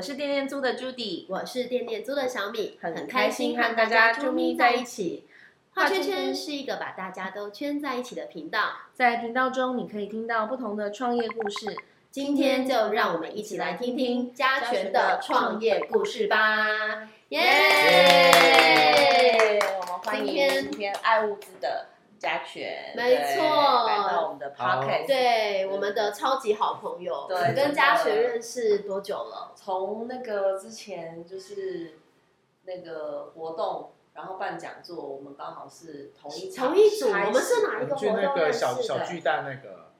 我是店店租的 Judy，我是店店租的小米，很很开开心心和大家家啾咪在在一起。画圈圈是一个把大家都圈在一起的频道，在频道中你可以听到不同的创业故事。今天就让我们一起来听听嘉全的创业故事吧！耶！我们欢迎今天爱物资的嘉全，没错。来到我们的 podcast。对，我们的超级好朋友，对你跟嘉全认识多久了？从那个之前就是那个活动，然后办讲座，我们刚好是同一场同一组，我们是哪一个活去那个动认识的？小小巨蛋那个，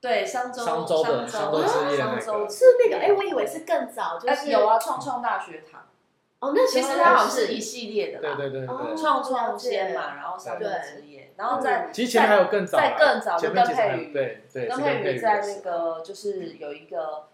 对商周商周的商商周之夜那个。是那个，哎，我以为是更早，就是哎有啊，创创大学堂，哦，那其实它好像是一系列的啦，对对对。创创先嘛，然后上面之夜，然后在其实前面还有更早啊，在更早佩瑜对对，跟是佩宇在那个就是有一个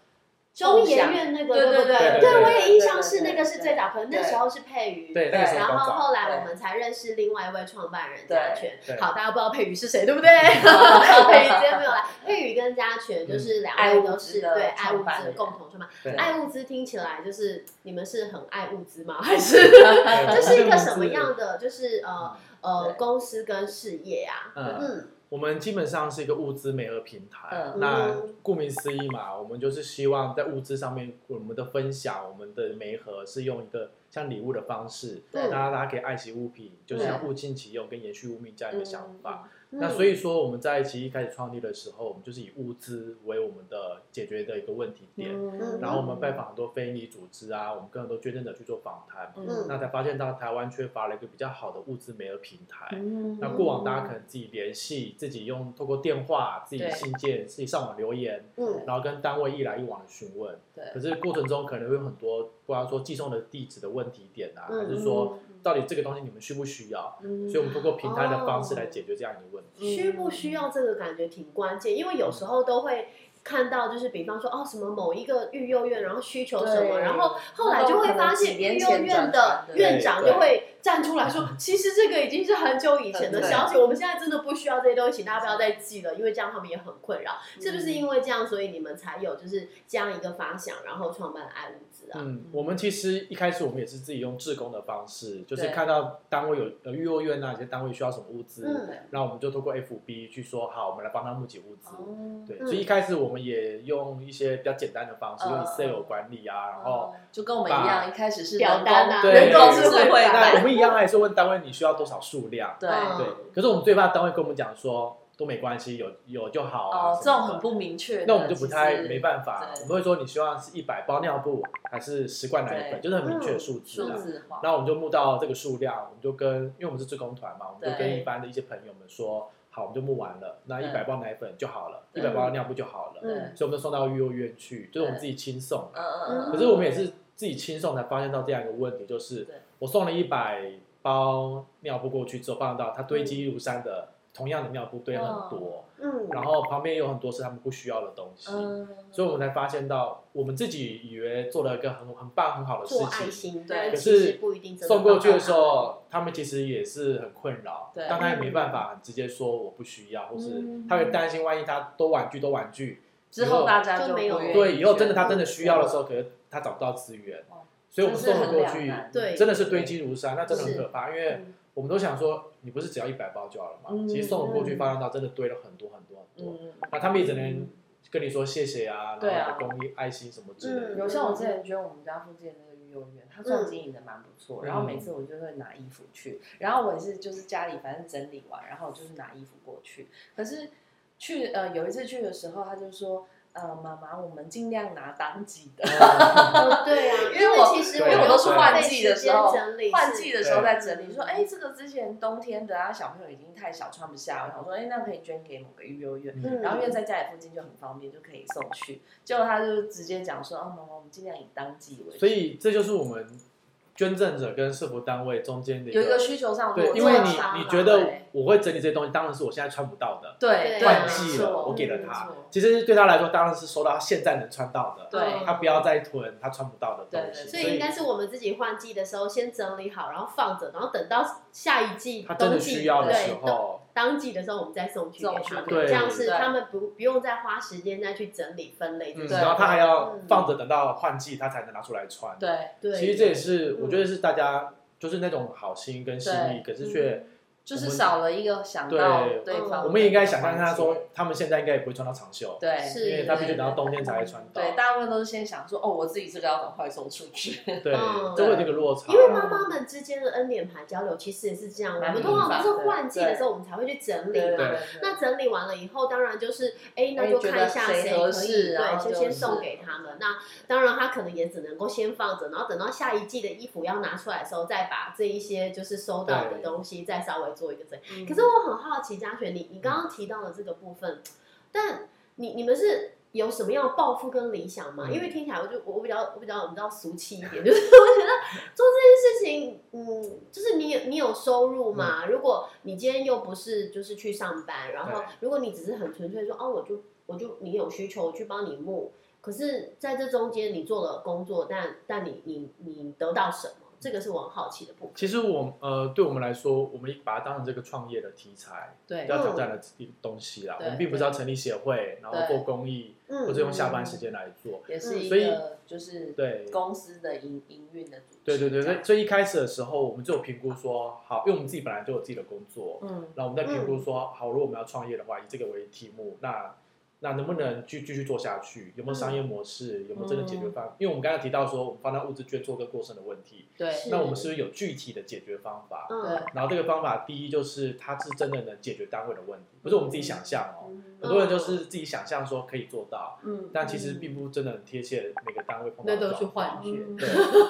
中研院那个对不对对对，我也印象是那个是最早，可能那对时候是佩瑜，然后后来我们才认识另外一位创办人对嘉全。好，大家不知道佩瑜是谁，对不对？佩瑜今天没有来，佩瑜跟嘉全就是两位都是对爱物资共同创办。对爱物资听起来就是你们是很爱物资吗？还是对这是一个什么样的就是呃呃公司跟事业啊？嗯，嗯我们基本上是一个物资媒合平台。嗯那嗯顾名思义嘛，我们就是希望在物资上面，我们的分享，我们的媒合是用一个像礼物的方式，对大家大家可以爱惜物品，就是像物尽其用跟延续物命这样一个想法。嗯那所以说，我们在其实一开始创立的时候，我们就是以物资为我们的解决的一个问题点。嗯然后我们拜访很多非营利组织啊，我们跟很多捐赠者去做访谈，嗯那才发现到台湾缺乏了一个比较好的物资媒合平台。嗯那过往大家可能自己联系，自己用透过电话、自己信件、自己上网留言，嗯然后跟单位一来一往的询问。对可是过程中可能会有很多，不管说寄送的地址的问题点啊，嗯还是说到底这个东西你们需不需要？嗯。所以我们通过平台的方式来解决这样一个问题。需不需要这个感觉挺关键，因为有时候都会看到，就是比方说哦什么某一个育幼院，然后需求什么，然后后来就会发现育幼院的院长就会站出来说，其实这个已经是很久以前的消息，我们现在真的不需要这些东西，请大家不要再记了，因为这样他们也很困扰。嗯是不是因为这样，所以你们才有就是这样一个发想，然后创办爱物资啊？嗯，我们其实一开始我们也是自己用志工的方式，就是看到单位有呃育幼院啊，有些单位需要什么物资，嗯。然后我们就通过 FB 去说好，我们来帮他募集物资。哦。对，嗯。所以一开始我们也用一些比较简单的方式，嗯。用 Excel 管理啊，然后哦就跟我们一样，一开始是表单啊对人工智慧那版，我们一样还是问单位你需要多少数量，对。嗯。对。可是我们最怕单位跟我们讲说都没关系，有有就好这种很不明确，那我们就不太没办法，我们会说你希望是一百包尿布还是十罐奶粉，就是很明确的数字啊。数字化，然后我们就募到这个数量，我们就跟，因为我们是志工团嘛，我们就跟一般的一些朋友们说，好，我们就募完了，那一百包奶粉就好了，一百包尿布就好了，嗯。所以我们就送到育幼院去，就是我们自己亲送。嗯嗯嗯，可是我们也是自己亲送才发现到这样一个问题，就是对我送了一百包尿布过去之后，发现到它堆积如山的同样的尿布堆很多，嗯，然后旁边有很多是他们不需要的东西，嗯，所以我们才发现到我们自己以为做了一个很很棒很好的事做爱情。心，对可是不一定真的送过去的时候，他们其实也是很困扰，对但他也没办法很直接说我不需要，或是嗯。他会担心万一他都玩具都玩具，之后大家就没有不愿意对，以后真的他真的需要的时候，可是他找不到资源哦，所以我们送了过去对真的是堆积如山，那真的很可怕，因为嗯我们都想说，你不是只要一百包就好了嘛？嗯其实送了过去，发现到真的堆了很多很多很多，嗯，那他们也只能跟你说谢谢啊，然后公益爱心什么之类嗯的。有像我之前捐我们家附近的那个育幼院，他算经营的蛮不错，嗯然后每次我就会拿衣服去，然后我也是就是家里反正整理完，然后就是拿衣服过去。可是去呃有一次去的时候，他就说。呃，妈妈，我们尽量拿当季的，哦，对啊，因为我其实因为我都是换季的时候整理换季的时候在整理，说，哎，这个之前冬天的啊，小朋友已经太小穿不下，我想说，哎，那可以捐给某个育幼院，嗯然后因为在家里附近就很方便，就可以送去。结果他就直接讲说，哦，妈妈，我们尽量以当季为主。所以这就是我们捐赠者跟社服单位中间的有一个需求上对，因为你你觉得我会整理这些东西，当然是我现在穿不到的，对对换季了，我给了他。其实对他来说，当然是收到他现在能穿到的，对他不要再囤他穿不到的东西。对对所以应该是我们自己换季的时候先整理好，然后放着，然后等到下一季他真的冬季需要的对时候，当季的时候我们再送去给他们，这样是他们不不用再花时间再去整理分类这嗯，然后他还要嗯放着等到换季他才能拿出来穿。，对对，其实这也是嗯我觉得是大家就是那种好心跟心意，可是却就是少了一个想到对对方。嗯我们也应该想象他说，他们现在应该也不会穿到长袖，对，是因为他必须等到冬天才会穿到。对，大部分都是先想说，哦，我自己这个要赶快送出去。对嗯，就会有那个落差。因为妈妈们之间的恩典牌交流其实也是这样，我蛮们通常都是换季的时候我们才会去整理对嘛。那整理完了以后，当然就是哎，那就看一下谁可以，对，就就是先送给他们。那当然他可能也只能够先放着，然后等到下一季的衣服要拿出来的时候，再把这一些就是收到的东西再稍微做一个整理。嗯可是我很好奇，嘉璇，你你刚刚提到的这个部分，但你你们是有什么样的抱负跟理想吗？嗯因为听起来我就我比较我比较你知道俗气一点，就是我觉得做这件事情，嗯，就是你有你有收入嘛？如果你今天又不是就是去上班，然后如果你只是很纯粹说哦，我就我就你有需求我去帮你募，可是在这中间你做了工作，但但你你你得到什么？这个是我很好奇的部分。其实我呃，对我们来说，我们把它当成这个创业的题材，对要挑战的东西啦。我们并不是要成立协会，然后做公益，嗯或者用下班时间来做。也是一所以个就是对公司的营营运的组织。对对对，所以所以一开始的时候，我们就有评估说，好，因为我们自己本来就有自己的工作，嗯然后我们在评估说，好，如果我们要创业的话，以这个为题目，那那能不能继继续做下去？有没有商业模式？有没有真的解决方案？因为我们刚才提到说，我们放到物资捐做跟过剩的问题，对那我们是不是有具体的解决方法？嗯对然后这个方法，第一就是它是真的能解决单位的问题，不是我们自己想象哦。嗯很多人就是自己想象说可以做到，嗯，但其实并不真的很贴切每个单位碰到那都是。幻觉。嗯对，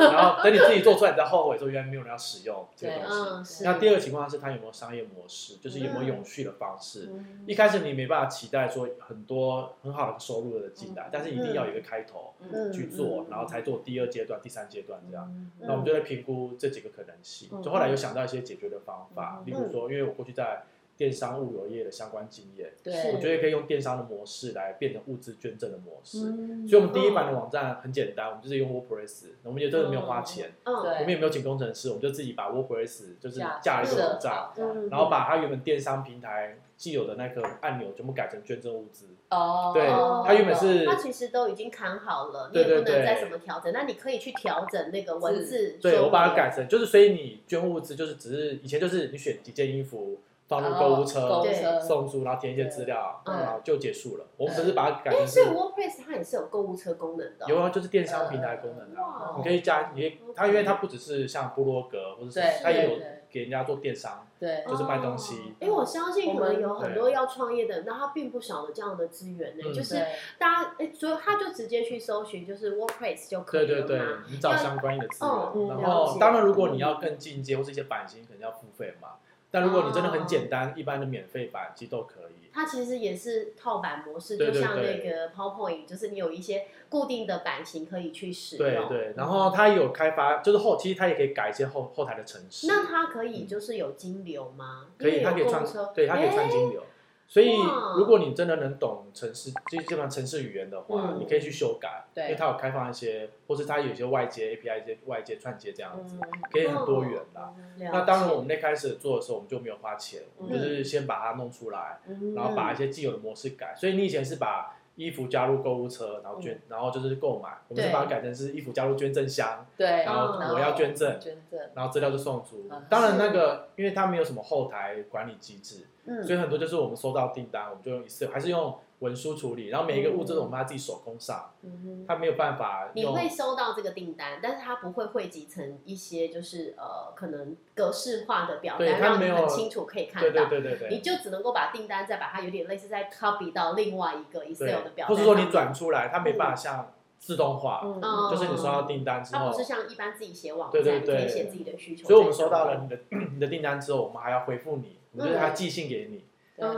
然后等你自己做出来，你再后悔说原来没有人要使用这个东西。嗯，那第二个情况是它有没有商业模式，就是有没有永续的方式。嗯一开始你没办法期待说很多很好的收入的进来，但是一定要有一个开头嗯去做嗯，然后才做第二阶段、第三阶段这样。嗯那我们就在评估这几个可能性，嗯就后来有想到一些解决的方法，嗯例如说，因为我过去在电商物流业的相关经验，对，我觉得可以用电商的模式来变成物资捐赠的模式。嗯所以，我们第一版的网站很简单，我们就是用 WordPress，我们也真的没有花钱，嗯，我们也没有请工程师，我们就自己把 WordPress 就是架架了一个设网站，然后把它原本电商平台既有的那个按钮全部改成捐赠物资。哦，对哦它原本是它其实都已经砍好了，你不能再怎么调整，那你可以去调整那个文字。对，我把它改成就是，所以你捐物资就是只是以前就是你选几件衣服放入购物车，购物车。送出，然后填一些资料，对。然后就结束了。我们只是把它改哎，成所以是 WordPress 它也是有购物车功能的哦。有啊，就是电商平台功能啊，你可以加，你可以它因为它不只是像部落格或者是它也有给人家做电商，对。就是卖东西。因为我相信可能有很多要创业的，那他并不少的这样的资源呢，嗯。就是大家哎，所以他就直接去搜寻就是 WordPress 就可以了对对你找相关的资源，然后当然如果你要更进阶或是一些版型，可能要付费嘛。但如果你真的很简单，一般的免费版其实都可以。它其实也是套版模式，就像那个 PowerPoint，就是你有一些固定的版型可以去使用。对对，然后它有开发，就是后其实它也可以改一些后后台的程式。那它可以就是有金流吗？可以，它可以串有购物车，对，它可以串哎金流。所以，如果你真的能懂城市，就基本上城市语言的话，嗯。你可以去修改，对。因为它有开放一些，或是它有一些外接 API、一些外接串接这样子，嗯。可以很多元啦。哦那当然，我们那开始做的时候，我们就没有花钱，我们嗯就是先把它弄出来，们然后把一些既有的模式改。所以你以前是把衣服加入购物车，然后捐，嗯。然后就是购买，我们是把它改成是衣服加入捐赠箱，对，然后嗯我要捐赠，捐赠，然后资料就送出。嗯。当然，那个因为它没有什么后台管理机制，嗯。所以很多就是我们收到订单，我们就用 Excel，还是用文书处理，然后每一个物资都我们要自己手工上，嗯它没有办法你用。会收到这个订单，但是他不会汇集成一些就是呃可能格式化的表单，让你很清楚可以看到。对对对对。你就只能够把订单再把它有点类似再 copy 到另外一个 Excel 的表单，或者说你转出来，它没办法像自动化，嗯嗯就是你收到订单之后它不，是像一般自己写网站，对对对可以写自己的需求。所以我们收到了你的 你的订单之后，我们还要回复你，我们就是他寄信给你，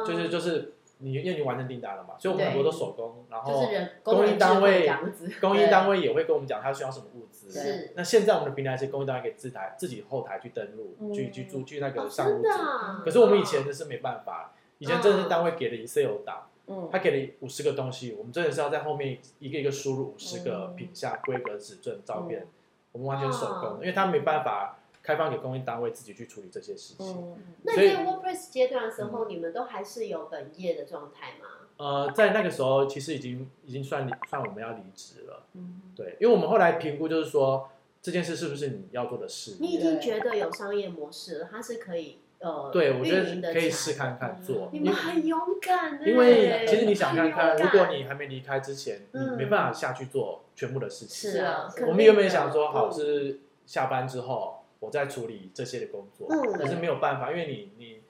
就是就是你因为你完成订单了嘛，所以我们很多都手工，然后工人智慧单位这样子，供应单位也会跟我们讲他需要什么物资。是那现在我们的平台是供应单位可以自台自己后台去登录，嗯去去注去那哦个上物资。可是我们以前的是没办法，以前真的是单位给了 Excel 档，嗯他给了五十个东西，我们真的是要在后面一个一个输入五十个嗯品相、规格、尺寸、照片嗯，我们完全手哇工，因为他没办法开放给供应单位自己去处理这些事情。嗯，那在 WordPress 阶段的时候，你们都还是有本业的状态吗？呃，在那个时候其实已经已经算离算我们要离职了，嗯。对，因为我们后来评估就是说这件事是不是你要做的事，你已经觉得有商业模式了，它是可以呃对我觉得可以试看看做，你们很勇敢的因为其实你想看看，如果你还没离开之前，你嗯没办法下去做全部的事情。是啊，我们原本想说好嗯是下班之后我在处理这些的工作，嗯可是没有办法，因为你你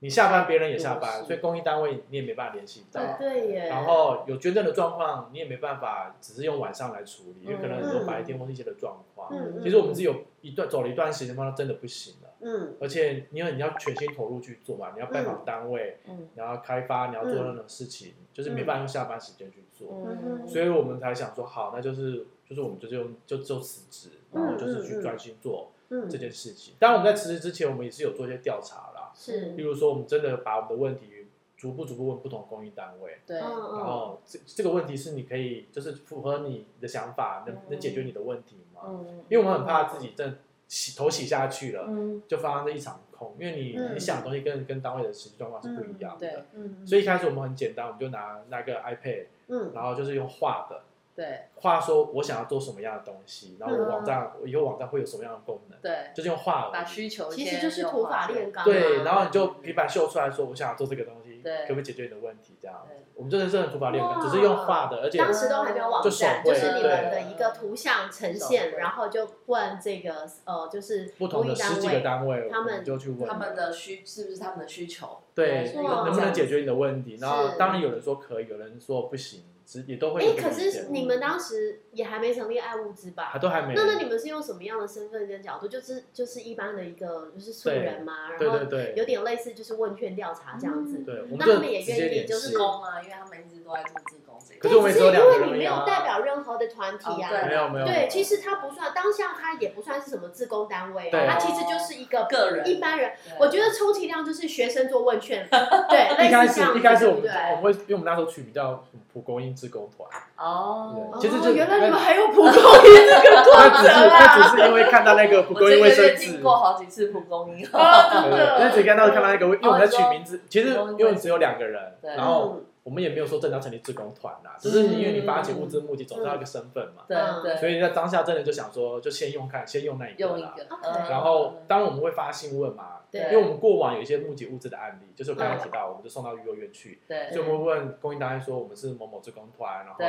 你下班，别人也下班，所以公益单位你也没办法联系到。对对耶，然后有捐赠的状况，你也没办法，只是用晚上来处理，因为可能很多白天或是一些的状况。其实我们是有一段走了一段时间，发现真的不行了，嗯。而且因为你要全心投入去做嘛，你要拜访单位，嗯。你要开发，你要做任何事情，就是没办法用下班时间去做，嗯。所以我们才想说，好，那就是就是我们就就就就辞职，然后就是去专心做嗯这件事情。当然我们在辞职之前，我们也是有做一些调查啦，是例如说我们真的把我们的问题逐步逐步问不同公益单位。对，嗯然后这这个问题是你可以就是符合你的想法，能能解决你的问题吗？嗯，因为我们很怕自己真的洗头洗下去了，嗯就发生了一场空，因为你嗯你想的东西跟跟单位的实际状况是不一样的。对，嗯所以一开始我们很简单，我们就拿那个 iPad，嗯然后就是用画的，对。画说我想要做什么样的东西，然后网站我以后网站会有什么样的功能，对，就是用画把。需求其实先就是土法炼钢啊，对，然后你就平板秀出来说，我想要做这个东西，对。可不可以解决你的问题？这样。子，我们真的是很土法炼钢，哇。只是用画的，而且当时都还没有网就手站，绘就是你们的对。一个图像呈现，绘。然后就问这个呃，就是不同的十几个，单位，他们就去问。他们的需是不是他们的需求？对哇能不能解决你的问题。然后当然有人说可以，有人说不行，只也都会哎可。是你们当时也还没成立爱物资吧还？都还没。那那你们是用什么样的身份跟角度？就是就是一般的一个就是素人嘛，然后有点类似就是问卷调查这样子。对，那他们也愿意就是。工啊，因为他们一直都在做自工这个。可是我们只是因为你没有代表任何的团体哦啊。没有没有。没对，其实他不算，当下他也不算是什么自工单位对啊，它其实就是一个个人一般人。我觉得充其量就是学生做问卷，对，类 一开始似这样子一开始我们我们会，因为我们那时候取名叫蒲公英自工团，哦，其实就哦原来你们还有蒲公英这个过那只是程啊！那只是因为看到那个蒲公英卫生纸经，过好几次蒲公英。啊对对，那只看到看到那个，因为我们在取哦名字，其实因为只有两个人，然后我们也没有说真的要成立志工团啦，只是因为你发起物资募集，总是要一个身份嘛，对对，所以在当下真的就想说，就先用看，先用那一个啦。用一个，OK。嗯。然后，当然我们会发新闻嘛，因为我们过往有一些募集物资的案例，就是我刚刚提到，我们就送到育幼院去，对。所以我们会问供应单位说我们是某某志工团，然后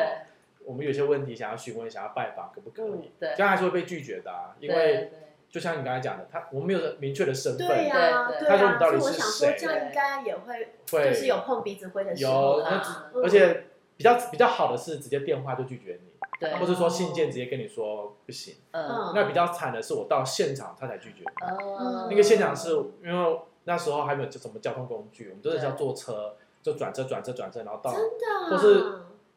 我们有些问题想要询问，想要拜访，可不可以？对，这样还是会被拒绝的啊，因为对就像你刚才讲的，他我们没有明确的身份，对呀，对对啊，他说你到底是所以我想说谁这样应该也会会就是有碰鼻子灰的时候有啦而且比较比较好的是直接电话就拒绝你，对，或者说信件直接跟你说不行。嗯那比较惨的是我到现场他才拒绝你。嗯，那个现场是因为那时候还没有什么交通工具，我们真的是要坐车，就转车转车转车，然后到真的啊，或是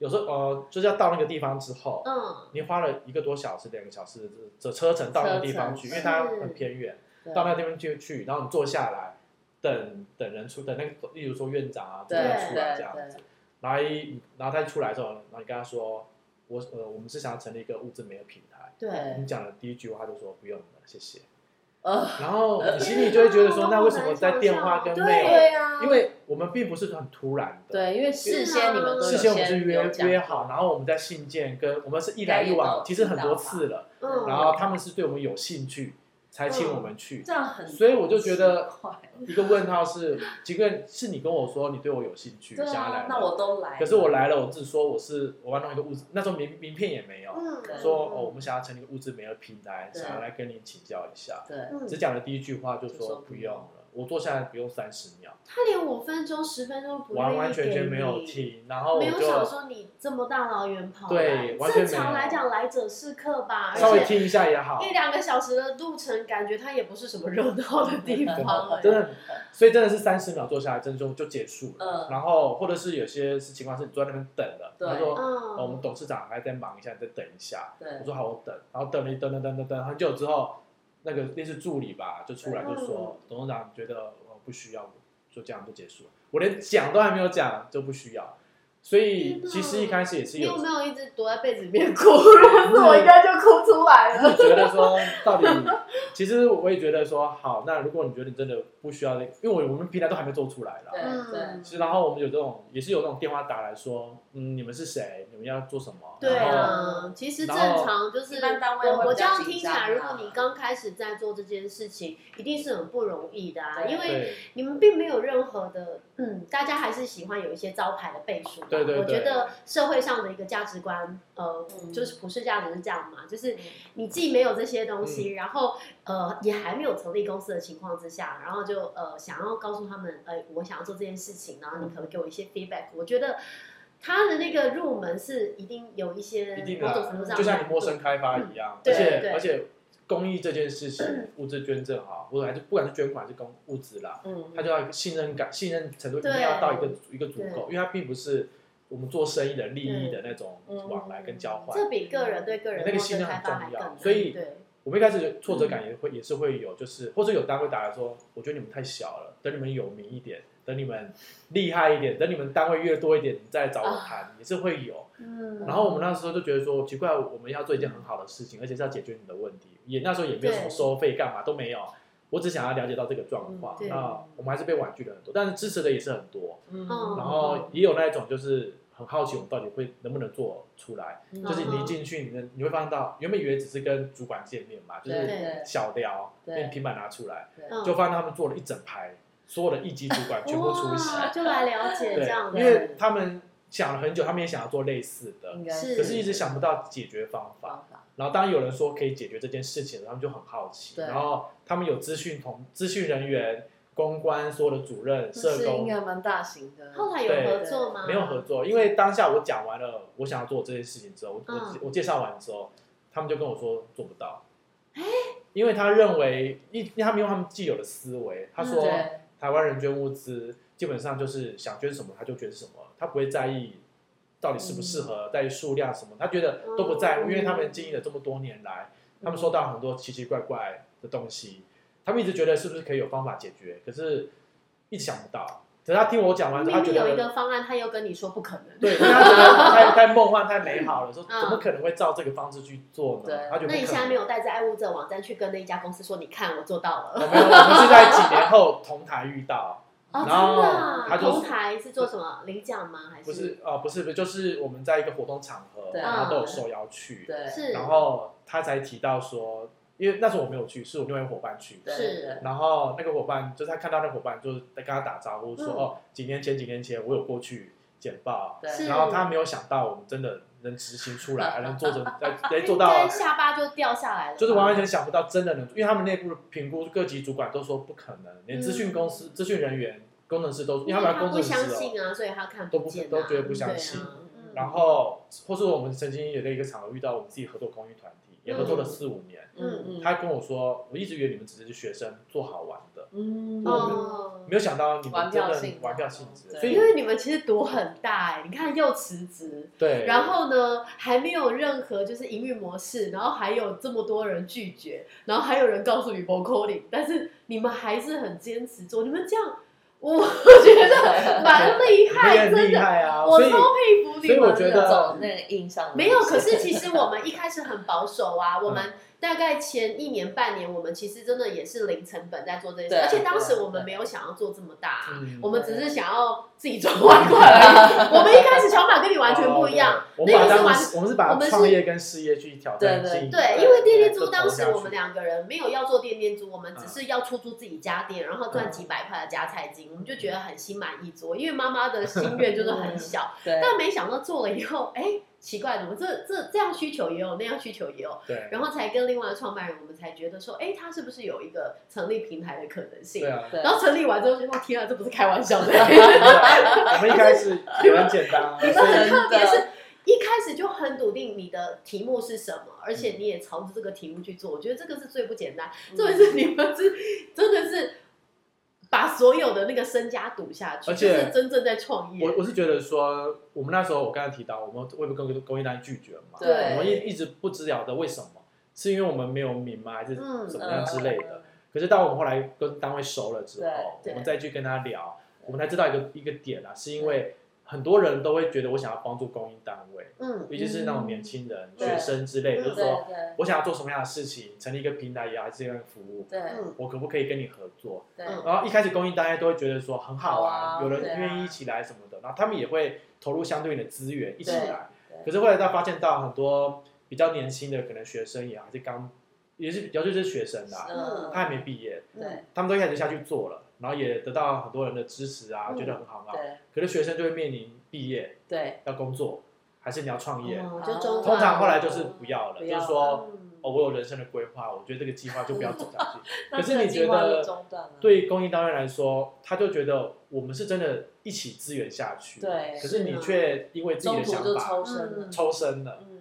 有时候呃就是要到那个地方之后，嗯，你花了一个多小时、两个小时的车程到那个地方去，因为它很偏远，到那个地方就去，然后你坐下来等等人出，等那个例如说院长啊，这对个出来这样子。对，然后一然后他一出来之后，然后你跟他说，我呃我们是想要成立一个物质媒的平台，对，你讲的第一句话就说不用了，谢谢，呃，然后你心里就会觉得说，哦那为什么在电话跟对 mail？对啊，因为我们并不是很突然的，对，因为事先你们都事先我们是约约好，然后我们在信件跟我们是一来一往，其实很多次了，嗯，然后他们是对我们有兴趣才请我们去，这样很，所以我就觉得一个问号是，几个是你跟我说你对我有兴趣，对想要来啊，，那我都来，可是我来了，我只说我是我要弄一个物质，那时候名名片也没有，嗯，说哦我们想要成立一个物质美的平台，想要来跟您请教一下，对，嗯只讲了第一句话就说不用了，我坐下来不用三十秒，他连五分钟、十分钟不完完全全没有听，然后没有想说你这么大老远跑对来完全正常来讲来者是客吧，稍微听一下也好，一两个小时的路程，感觉它也不是什么热闹的地方的，真的，所以真的是三十秒坐下来，真的就就结束了。嗯然后或者是有些是情况是你坐在那边等了，他说、哦我们嗯，董事长还在忙一下，你再等一下。对我说好，我等。然后等了一等等等等等很久之后，那个那是助理吧就出来就说，董事长觉得我不需要，就这样就结束了。我连讲都还没有讲就不需要。所以其实一开始也是有你有没有一直躲在被子里面 哭？如果是我，应该就哭出来了。就觉得说，到底，其实我也觉得说，好，那如果你觉得你真的不需要那，因为我我们平台都还没做出来了。对对。嗯，其实，然后我们有这种，也是有那种电话打来说，嗯，你们是谁？你们要做什么？对啊，其实正常就是我我这样听起来，如果你刚开始在做这件事情，一定是很不容易的啊，因为，你们并没有任何的，嗯，大家还是喜欢有一些招牌的背书嘛。对对对。我觉得社会上的一个价值观，呃，嗯。就是普世价值是这样嘛，就是嗯。你既没有这些东嗯。西，然后呃也还没有成立公司的情况之下，然后就呃想要告诉他们，呃，我想要做这件事情，然后你可不可以给我一些 feedback？我觉得他的那个入门是一定有一些一定某种程度的，上就像你陌生开发一样，对而且而且公益这件事情，物资捐赠哈，或者还是不管是捐款还是公物资啦，嗯，它就要信任感，信任程度一定要到一个一个足够，因为它并不是我们做生意的利益的那种嗯往来跟交换。这比个人对个人陌那个信任很重要。所以对，我们一开始挫折感也会也是会有，就是或者有单位打来说，我觉得你们太小了，等你们有名一点，等你们厉害一点，等你们单位越多一点，你再来找我谈，也是会有。嗯，然后我们那时候就觉得说，奇怪，我们要做一件很好的事情，而且是要解决你的问题，也那时候也没有什么收费干嘛都没有，我只想要了解到这个状况。那我们还是被婉拒了很多，但是支持的也是很多，嗯嗯。然。后也有那一种就是很好奇我们到底会能不能做出来。嗯就是你一进去，你能你会发现到，原本以为只是跟主管见面嘛，就是对小聊，对连平板拿出来，就发现他们做了一整排，所有的一级主管全部出席。哇就来了解这样对，因为他们想了很久，他们也想要做类似的，应该是可是一直想不到解决方法。方法，然后当有人说可以解决这件事情，他们就很好奇。对然后他们有资讯同资讯人员、公关所有的主任、社是应工，该蛮大型的。后来有合作吗？没有合作，因为当下我讲完了我想要做这件事情之后，我我嗯。我介绍完之后，他们就跟我说做不到。因为他认为，因因为他们用他们既有的思维，他说对。台湾人捐物资基本上就是想捐什么他就捐什么，他不会在意到底适不适合，在意数量什么，他觉得都不在乎，嗯因为他们经营了这么多年来，他们收到很多奇奇怪怪的东西，他们一直觉得是不是可以有方法解决，可是一直想不到。可是他听我讲完之后，他觉明明有一得个方案，他又跟你说不可能。对，因为他觉得太太梦幻、太美好了，说嗯怎么可能会照这个方式去做呢对？他觉得不可能那你现在没有带着爱物这网站去跟那一家公司说，你看我做到了 我们是在几年后同台遇到，哦，真然后的啊？他就同台是做什么领奖吗？还不是呃不是不是，就是我们在一个活动场合，对然后都有受邀去，对是然后他才提到说，因为那时候我没有去，是我另外一个伙伴去，对是对然后那个伙伴就是他看到那个伙伴，就是在跟他打招呼说，嗯哦，几年前几年前我有过去简报，对然后他没有想到我们真的能执行出来，还能做成，来来做到下巴就掉下来了，就是完完全想不到真的能，因为他们内部评估各级主管都说不可能，连资讯公司、资讯人员、工程师都，因为因他们要为他不相工程师哦。信啊，所以他看都不见啊都觉得不相信然后，或是我们曾经也在一个场合遇到我们自己合作公益团体，也合作了四五年。嗯嗯，他跟我说，我一直以为你们只是学生做好玩的，嗯。哦，没有想到你们玩真的玩票性质，所以因为你们其实赌很大哎，你看又辞职，对，然后呢还没有任何就是营运模式，然后还有这么多人拒绝，然后还有人告诉你 v coding，但是你们还是很坚持做，你们这样我觉得蛮厉害，真的，啊，我超佩服你们的。所以我觉得那个印象没有，可是其实我们一开始很保守啊，我们大概前一年半年，我们其实真的也是零成本在做这件事，而且当时我们没有想要做这么大我们只是想要自己赚外快而已。我们一开始想法跟你完全不一样，那个是完我们是把创业跟事业去挑战对对对，因为电电租当时我们两个人没有要做电电租，我们只是要出租自己家店，然后赚几百块的加菜金，我们就觉得很心满意足。因为妈妈的心愿就是很小，但没想到做了以后，哎，奇怪，怎么这这这样需求也有，那样需求也有，对然后才跟另外的创办人，我们才觉得说，哎，他是不是有一个成立平台的可能性对？啊。对然后成立完之后就说，天啊，这不是开玩笑的。我们一开始也很简单啊，你 们很特别，是一开始就很笃定你的题目是什么，而且你也朝着这个题目去做。我觉得这个是最不简单，嗯重点是你们是真的是把所有的那个身家赌下去，而且就是真正在创业。我我是觉得说，我们那时候我刚才提到，我们微博公公益单拒绝嘛，对我们一一直不知了的为什么，是因为我们没有名吗，还是嗯怎么样之类的？嗯可是到我们后来跟单位熟了之后，我们再去跟他聊，我们才知道一个一个点啊，是因为很多人都会觉得我想要帮助公益单位，嗯尤其是那种年轻人、对学生之类，就是说我想要做什么样的事情，成立一个平台也好，还是一个服务，对。嗯我可不可以跟你合作？对。嗯然后一开始公益单位都会觉得说很好好啊，有人愿意一起来什么的，然后他们也会投入相对应的资源一起来。对可是后来他发现到很多比较年轻的，可能学生也还是刚，也是比较就是学生啦、嗯。他还没毕业，对。他们都开始下去做了，然后也得到很多人的支持啊，嗯觉得很好啊。对可是学生就会面临毕业对，要工作，还是你要创业？哦就中通常后来就是不要了，就是说嗯哦，我有人生的规划，我觉得这个计划就不要走下去。可是你觉得？对公益单位来说，他就觉得我们是真的一起支援下去，对可是你却因为自己的想法抽身了。抽身了，嗯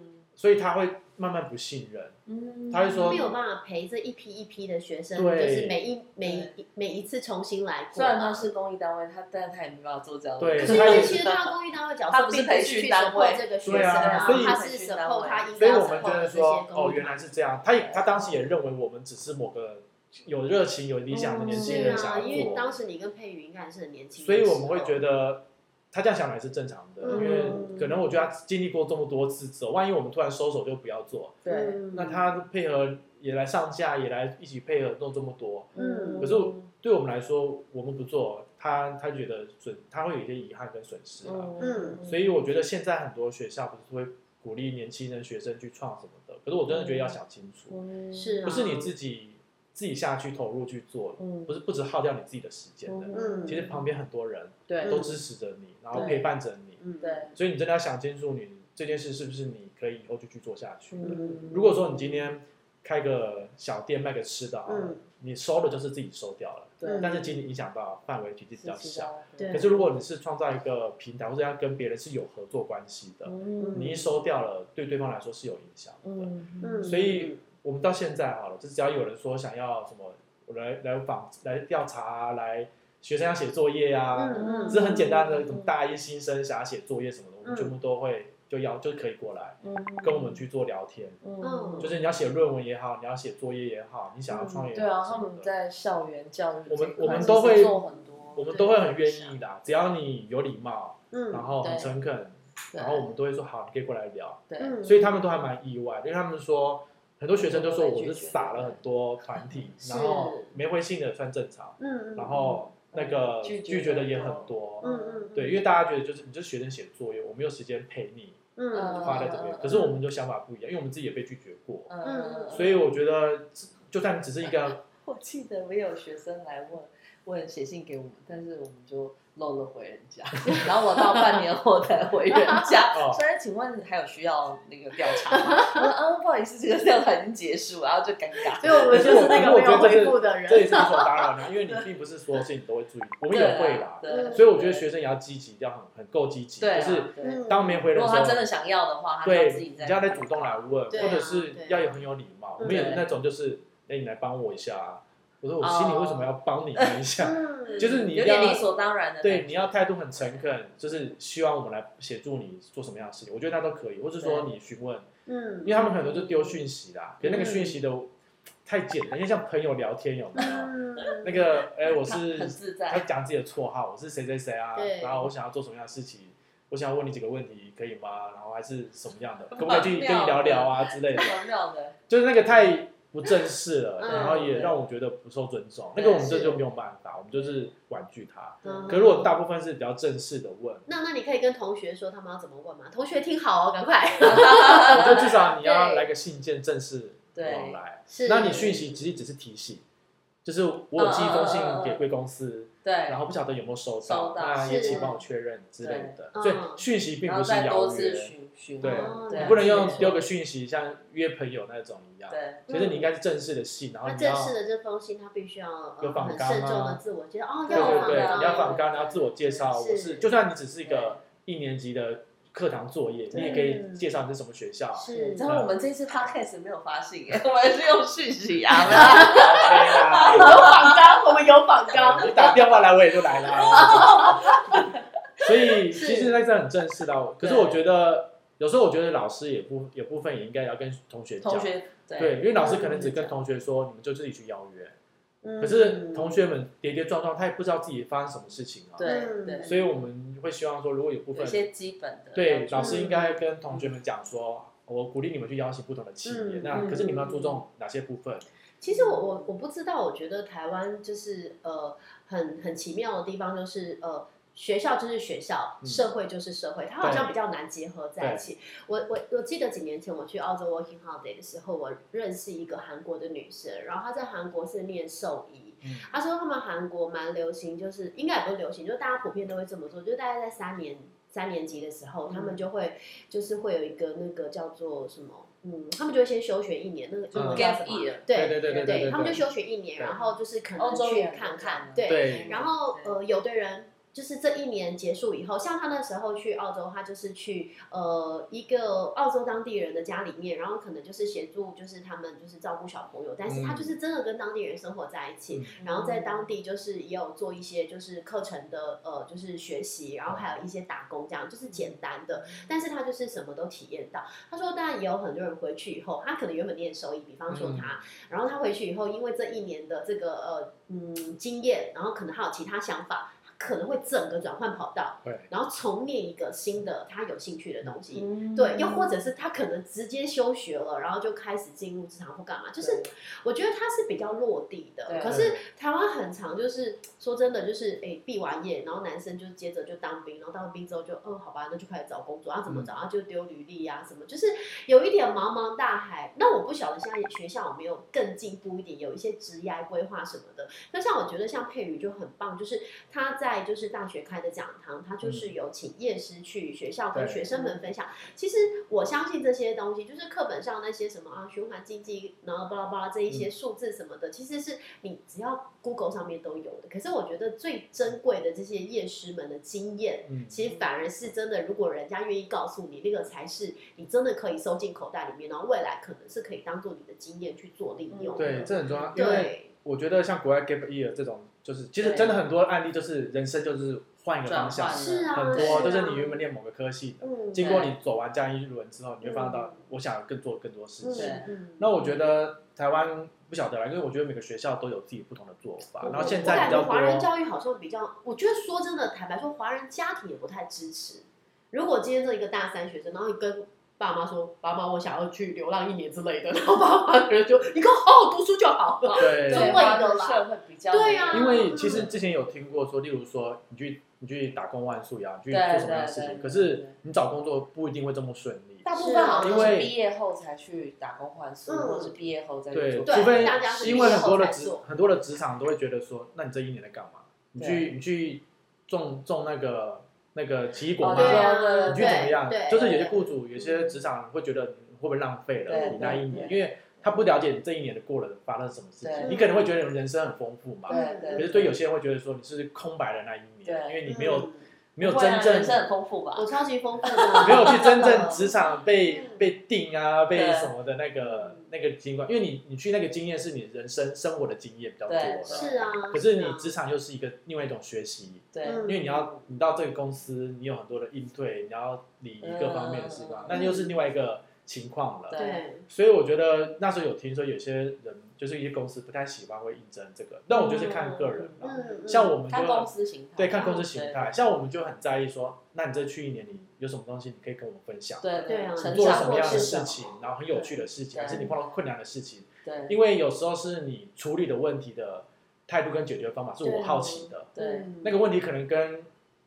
所以他会慢慢不信任。嗯他会说没有办法陪这一批一批的学生，对就是每一每一每一次重新来过。虽然他是公益单位，他但他也没办法做这样的。对可是因他其实他公益单位角色他不是培训单位这个学生啊所以他是 support 他应所该要以我们觉 support 得的这些说，哦，原来是这样。他也他当时也认为我们只是某个有热情、有理想的年轻人想要因为做，当时你跟佩瑜应该还是很年轻的所以，我们会觉得他这样想来是正常的，嗯。因为可能我觉得他经历过这么多次之后，万一我们突然收手就不要做，对，嗯。那他配合也来上架，也来一起配合弄这么多，嗯。可是对我们来说，我们不做，他他觉得损，他会有一些遗憾跟损失啊。嗯。所以我觉得现在很多学校不是会鼓励年轻人、学生去创什么的，可是我真的觉得要想清楚，嗯。是啊。不是你自己自己下去投入去做，嗯。不是不止耗掉你自己的时间的，嗯。其实旁边很多人对。都支持着你，然后陪伴着你，嗯。对，所以你真的要想清楚，你这件事是不是你可以以后就去做下去。嗯。如果说你今天开个小店卖个吃的啊，嗯。你收的就是自己收掉了，对。但是其实影响到范围其实比较小。，对。可是如果你是创造一个平台，或者要跟别人是有合作关系的，嗯。你一收掉了，对对方来说是有影响的。嗯。嗯。所以我们到现在好了，就只要有人说想要什么来来访来调查啊，来学生要写作业啊，嗯嗯这是很简单的，什么大一新生想要写作业什么的，我们嗯全部都会就要就可以过来嗯跟我们去做聊天。嗯就是你要写论文也好，你要写作业也好，你想要创业也好对啊，他们在校园教育我们我们都会做很多，我们都会很愿意的，只要你有礼貌，嗯然后很对诚恳，然后我们都会说好，你可以过来聊。对嗯所以他们都还蛮意外，因为他们说很多学生都说我是撒了很多团体，然后没回信的算正常，嗯然后那个拒绝的也很多。嗯嗯对，因为大家觉得就是你就是学生写作业，我没有时间陪你嗯花在这边。嗯。可是我们就想法不一样，因为我们自己也被拒绝过，嗯，所以我觉得就算只是一个 我记得没有学生来问问写信给我们，但是我们就漏了回人家，然后我到半年后才回人家。哦虽然请问还有需要那个调查吗？我说嗯，不好意思，这个调查已经结束，然后就尴尬。所以我们就是那个没有回复的人，这也是理所当然的，因为你并不是所有事情都会注意，我们也会啦。对，所以我觉得学生也要积极，要很很够积极，就是当没回人的时候如果他真，的想要的话，对，自己在你要再主动来问，或者是要有很有礼貌。我们有对那种就是，哎，你来帮我一下啊。我说我心里为什么要帮你一下？嗯就是你要有点理所当然的。对，你要态度很诚恳，就是希望我们来协助你做什么样的事情，我觉得那都可以，或者说你询问，嗯因为他们很多就丢讯息啦，可是那个讯息的太简单，因为像朋友聊天有没有？嗯那个，哎，我是 他在。讲自己的绰号，我是谁谁谁啊，然后我想要做什么样的事情，我想要问你几个问题，可以吗？然后还是什么样的，可不可以去跟你聊聊啊之类的，的，就是那个太不正式了，嗯然后也让我觉得不受尊重，那个我们这就没有办法，我们就是婉拒他。嗯可如果大部分是比较正式的问，那那你可以跟同学说他们要怎么问吗？同学听好哦，赶快。我觉得至少你要对来个信件正式对往来。是那你讯息其实只是提醒，就是我有寄一封信给贵公司，对，然后不晓得有没有收到，那也是请帮我确认之类的。所以嗯讯息并不是邀再多次约，对你不能用丢个讯息像约朋友那种一样。对，其实你应该是正式的信，然后那你要正式的这封信，他必须要很慎重的自我介绍哦，对对对，你要访纲，然后自我介绍。我是，就算你只是一个一年级的课堂作业，你也可以介绍你是什么学校。是。你知道我们这次 podcast 没有发信耶，我们是用讯息啊 有啦，访纲，我们有访纲。你打电话来我也就来了。所以其实那是很正式的哦，可是我觉得有时候我觉得老师也不有部分也应该要跟同学讲。同，学对，因为老师可能只嗯跟同学说，你们就自己去邀约。可是同学们跌跌撞撞，他也不知道自己发生什么事情啊。对嗯。对，所以我们会希望说，如果有部分一些基本的对老师应该跟同学们讲说，我鼓励你们去邀请不同的企业，嗯那可是你们要注重哪些部分？其实我我我不知道，我觉得台湾就是呃很很奇妙的地方，就是呃学校就是学校，嗯。社会就是社会，它好像比较难结合在一起。我我我记得几年前我去澳洲 working holiday 的时候，我认识一个韩国的女生，然后她在韩国是念兽医，嗯。她说他们韩国蛮流行，就是应该也不是流行，就是大家普遍都会这么做，就大概在三年三年级的时候，他们就会就是会有一个那个叫做什么，嗯，他们就会先休学一年，那个英文叫什么？year，对对对对对他们就休学一年，然后就是可能去看看，对，然后呃，有的人就是这一年结束以后，像他那时候去澳洲，他就是去呃一个澳洲当地人的家里面，然后可能就是协助就是他们就是照顾小朋友，但是他就是真的跟当地人生活在一起，嗯。然后在当地就是也有做一些就是课程的呃就是学习，然后还有一些打工这样，就是简单的，但是他就是什么都体验到。他说，当然也有很多人回去以后，他可能原本念收益，比方说他，然后他回去以后，因为这一年的这个呃嗯经验，然后可能还有其他想法，可能会整个转换跑道，对然后重念一个新的他有兴趣的东西。嗯对，又或者是他可能直接休学了，然后就开始进入职场或干嘛，就是我觉得他是比较落地的。可是台湾很长，就是说真的，就是哎毕完业，然后男生就接着就当兵，然后当完兵之后就嗯好吧，那就开始找工作，啊怎么找啊就丢履历啊什么，就是有一点茫茫大海。那我不晓得现在学校有没有更进步一点，有一些职业规划什么的。那像我觉得像佩瑜就很棒，就是他在就是大学开的讲堂，他就是有请业师去学校跟学生们分享。其实我相信这些东西，就是课本上那些什么啊循环经济，然后巴拉巴拉这一些数字什么的，其实是你只要 Google 上面都有的。可是我觉得最珍贵的这些业师们的经验，嗯其实反而是真的，如果人家愿意告诉你，那个才是你真的可以收进口袋里面，然后未来可能是可以当做你的经验去做利用。对，这很重要，因为对我觉得像国外 gap year 这种，就是其实真的很多案例就是人生就是换一个方向是啊，很多就是你原本念某个科系经过你走完这样一轮之后，你会发现到嗯。我想更做更多事情。那我觉得台湾不晓得啦，因为我觉得每个学校都有自己不同的做法，然后现在比较觉华人，教育好像比较，我觉得说真的，坦白说，华人家庭也不太支持。如果今天这一个大三学生，然后你跟爸妈说，爸妈我想要去流浪一年之类的，然后爸妈可能就你给我好好读书就好了。对就对，社会比较对啊因为其实之前有听过说，例如说你去你去打工万数呀，你去做什么样的事情，对对可是你找工作不一定会这么顺利。大部分好像都因为是毕业后才去打工换宿，嗯或者是毕业后再去对，做。对除非因为很多的职很多的职场都会觉得说，那你这一年在干嘛？你去你去种种那个那个奇异果吗？你去怎么样？就是有些雇主、有些职场会觉得你会不会浪费了你那一年，因为他不了解你这一年的过了发生什么事情。你可能会觉得你人生很丰富嘛，可是对。有些人会觉得说你是空白的那一年，因为你没有嗯没有真人生很正丰富吧。我？超级丰富的，没有去真正职场被 嗯。被定啊，被什么的那个那个经验，因为你你去那个经验是你人生生活的经验比较多的，是啊。可是你啊职场又是一个另外一种学习，对，嗯因为你要你到这个公司，你有很多的应对，你要礼仪各方面的事情，嗯那又是另外一个情况了。所以我觉得那时候有听说有些人就是一些公司不太喜欢会应征这个，但我觉得是看个人了。嗯，嗯像我们看公就司形态，对看公司形态，像我们就很在意说，那你这去一年你有什么东西你可以跟我们分享？对对啊。你做了什么样的事情，然后很有趣的事情，对。还是你碰到困难的事情？对。因为有时候是你处理的问题的态度跟解决方法是我好奇的，对。嗯那个问题可能跟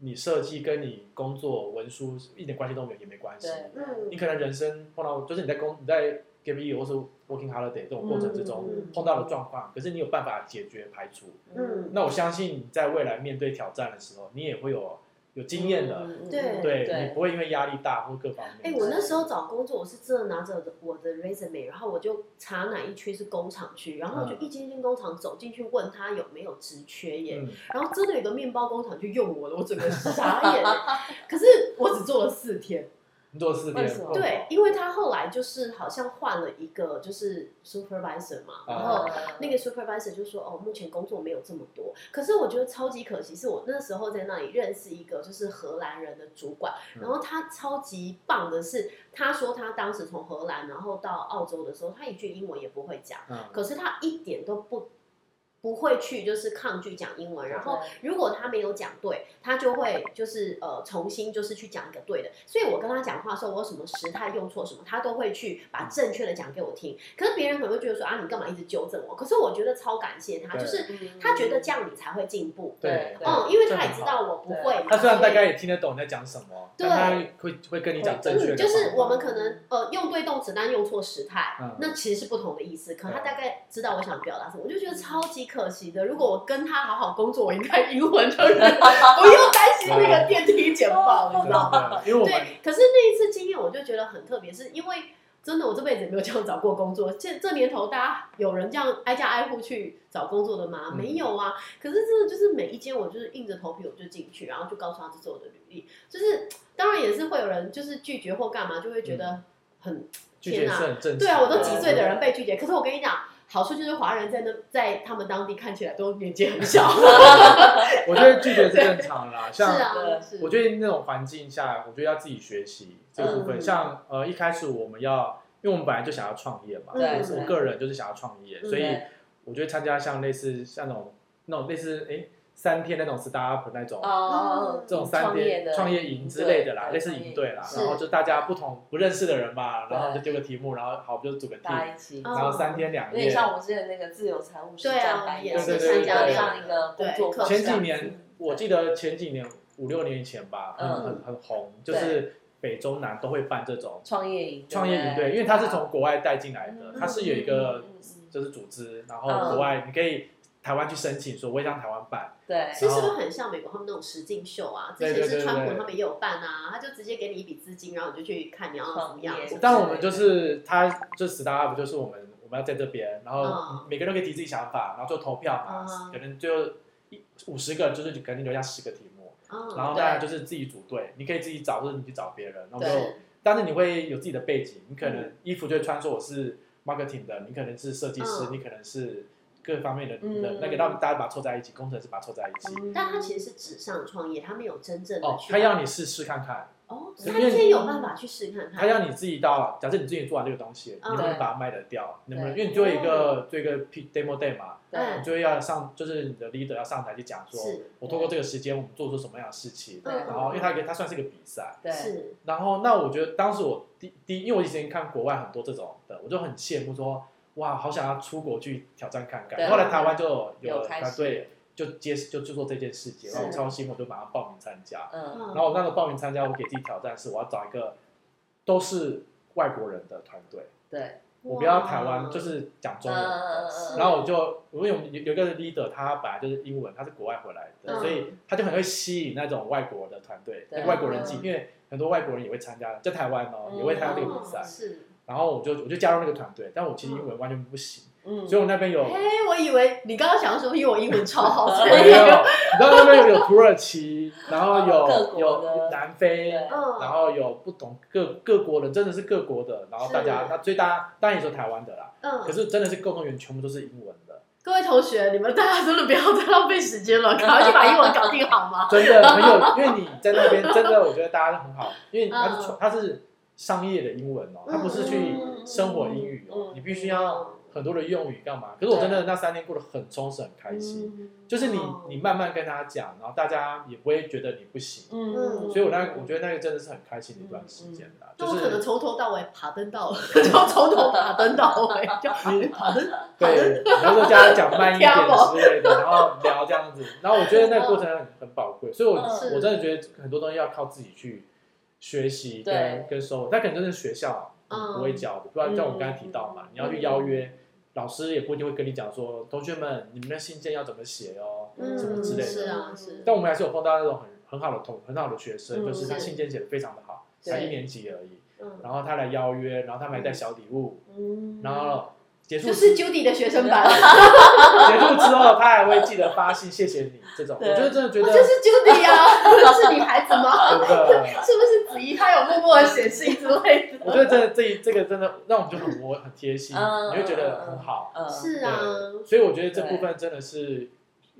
你设计、跟你工作文书一点关系都没有，也没关系。对嗯你可能人生碰到，就是你在工你在 gap year 或是 working holiday 这种过程之中、嗯碰到的状况，可是你有办法解决排除。嗯那我相信你在未来面对挑战的时候，你也会有有经验的，嗯对对对你不会因为压力大或各方面哎、面。我那时候找工作，我是真的拿着我的 resume，然后我就查哪一区是工厂区，然后我就一间间工厂走进去问他有没有职缺耶，嗯，然后真的有个面包工厂就用我了，我整个傻眼。可是我只做了四天，你做四天为什么，对，因为他后来就是好像换了一个就是 supervisor 嘛，然后哦那个 supervisor 就说哦，目前工作没有这么多。可是我觉得超级可惜，是我那时候在那里认识一个就是荷兰人的主管，嗯然后他超级棒的是，他说他当时从荷兰然后到澳洲的时候，他一句英文也不会讲，嗯，可是他一点都不。不会去就是抗拒讲英文，然后如果他没有讲对，他就会就是呃重新就是去讲一个对的。所以我跟他讲话的时候，我有什么时态用错什么，他都会去把正确的讲给我听。可是别人可能会觉得说啊，你干嘛一直纠正我？可是我觉得超感谢他，就是他觉得这样你才会进步。对，嗯，因为他也知道我不会。他虽然大概也听得懂你在讲什么，对，他会会跟你讲正确的。就是我们可能呃用对动词，但用错时态，那其实是不同的意思。可他大概知道我想表达什么，我就觉得超级可惜的。如果我跟他好好工作，我应该英文就是 不用担心那个电梯简报，你知道吗？因为对，可是那一次经验我就觉得很特别，是因为真的我这辈子也没有这样找过工作。这这年头，大家有人这样挨家挨户去找工作的吗？没有啊。可是真的就是每一间，我就是硬着头皮我就进去，然后就告诉他这是我的履历。就是当然也是会有人就是拒绝或干嘛，就会觉得很天哪，对啊，我都几岁的人被拒绝。可是我跟你讲。好处就是华人在那在他们当地看起来都年纪很小，我觉得拒绝是正常啦。像我觉得那种环境下，我觉得要自己学习这个部分。像呃一开始我们要，因为我们本来就想要创业嘛，我个人就是想要创业，所以我觉得参加像类似像那种那种类似哎。三天那种 startup 那种，哦。这种三天创业营之类的啦，类似营队啦，然后就大家不同不认识的人嘛，然后就丢个题目，然后好就组个 team，然后三天两夜。有点像我们之前那个自由财务实战班，也是参加这样一个工作课。前几年我记得前几年五六年以前吧，很很很红，就是北中南都会办这种创业营。创业营队，因为它是从国外带进来的，它是有一个就是组织，然后国外你可以。台湾去申请，说我也让台湾办。对，其实是不是很像美国他们那种实境秀啊？之前是川普他们也有办啊，他就直接给你一笔资金，然后你就去看你要怎么样。但我们就是他，就 startup 就是我们我们要在这边，然后每个人都可以提自己想法，然后做投票嘛，可能就一五十个，就是可能留下十个题目，然后大家就是自己组队，你可以自己找，或者你去找别人，然后就，但是你会有自己的背景，你可能衣服就会穿说我是 marketing 的，你可能是设计师，你可能是。各方面的的那个，让大家把它凑在一起，工程师把它凑在一起。但他其实是纸上创业，他没有真正的。哦，他要你试试看看。哦，他今天有办法去试看看。他要你自己到，假设你自己做完这个东西，你能不能把它卖得掉？能不能？因为你做一个做一个 P demo day 嘛，你就要上，就是你的 leader 要上台去讲说，我通过这个时间，我们做出什么样的事情。然后，因为他他算是一个比赛。是。然后，那我觉得当时我第第，因为我以前看国外很多这种的，我就很羡慕说。哇，好想要出国去挑战看看。后来台湾就有团队就接就就做这件事情，然后超兴奋，我就马上报名参加。嗯，然后我那时候报名参加，我给自己挑战是我要找一个都是外国人的团队。对，我不要台湾就是讲中文。然后我就因为有有一个 leader，他本来就是英文，他是国外回来的，所以他就很会吸引那种外国的团队，外国人进，因为很多外国人也会参加，在台湾哦也会参加这个比赛。是。然后我就我就加入那个团队，但我其实英文完全不行，嗯，所以我那边有，哎，我以为你刚刚想说，因为我英文超好，没有，你知道那边有土耳其，然后有有南非，然后有不同各各国的，真的是各国的，然后大家那最大当然也是台湾的啦，嗯，可是真的是沟通员全部都是英文的。各位同学，你们大家真的不要再浪费时间了，赶快去把英文搞定好吗？真的很有，因为你在那边真的，我觉得大家都很好，因为他是他是。商业的英文哦，它不是去生活英语哦，你必须要很多的用语干嘛？可是我真的那三天过得很充实，很开心。就是你你慢慢跟他讲，然后大家也不会觉得你不行。嗯所以我那我觉得那个真的是很开心的一段时间的。就是可能从头到尾爬登到，就从头爬登到尾，就爬登。对，然后叫他讲慢一点之类的，然后聊这样子。然后我觉得那个过程很很宝贵，所以我我真的觉得很多东西要靠自己去。学习跟跟收，他可能就是学校不会教的，不然像我们刚才提到嘛，你要去邀约老师，也不一定会跟你讲说，同学们，你们的信件要怎么写哦，什么之类的。是啊，是。但我们还是有碰到那种很很好的同很好的学生，就是他信件写的非常的好，才一年级而已，然后他来邀约，然后他们还带小礼物，然后。结束就是 Judy 的学生版。结束之后，他还会记得发信谢谢你这种。我觉得真的觉得。就是 Judy 啊，是女孩子吗？是不是子怡？她有默默的写信之类的。我觉得这这这个真的让我们就很我很贴心，你会觉得很好。是啊。所以我觉得这部分真的是，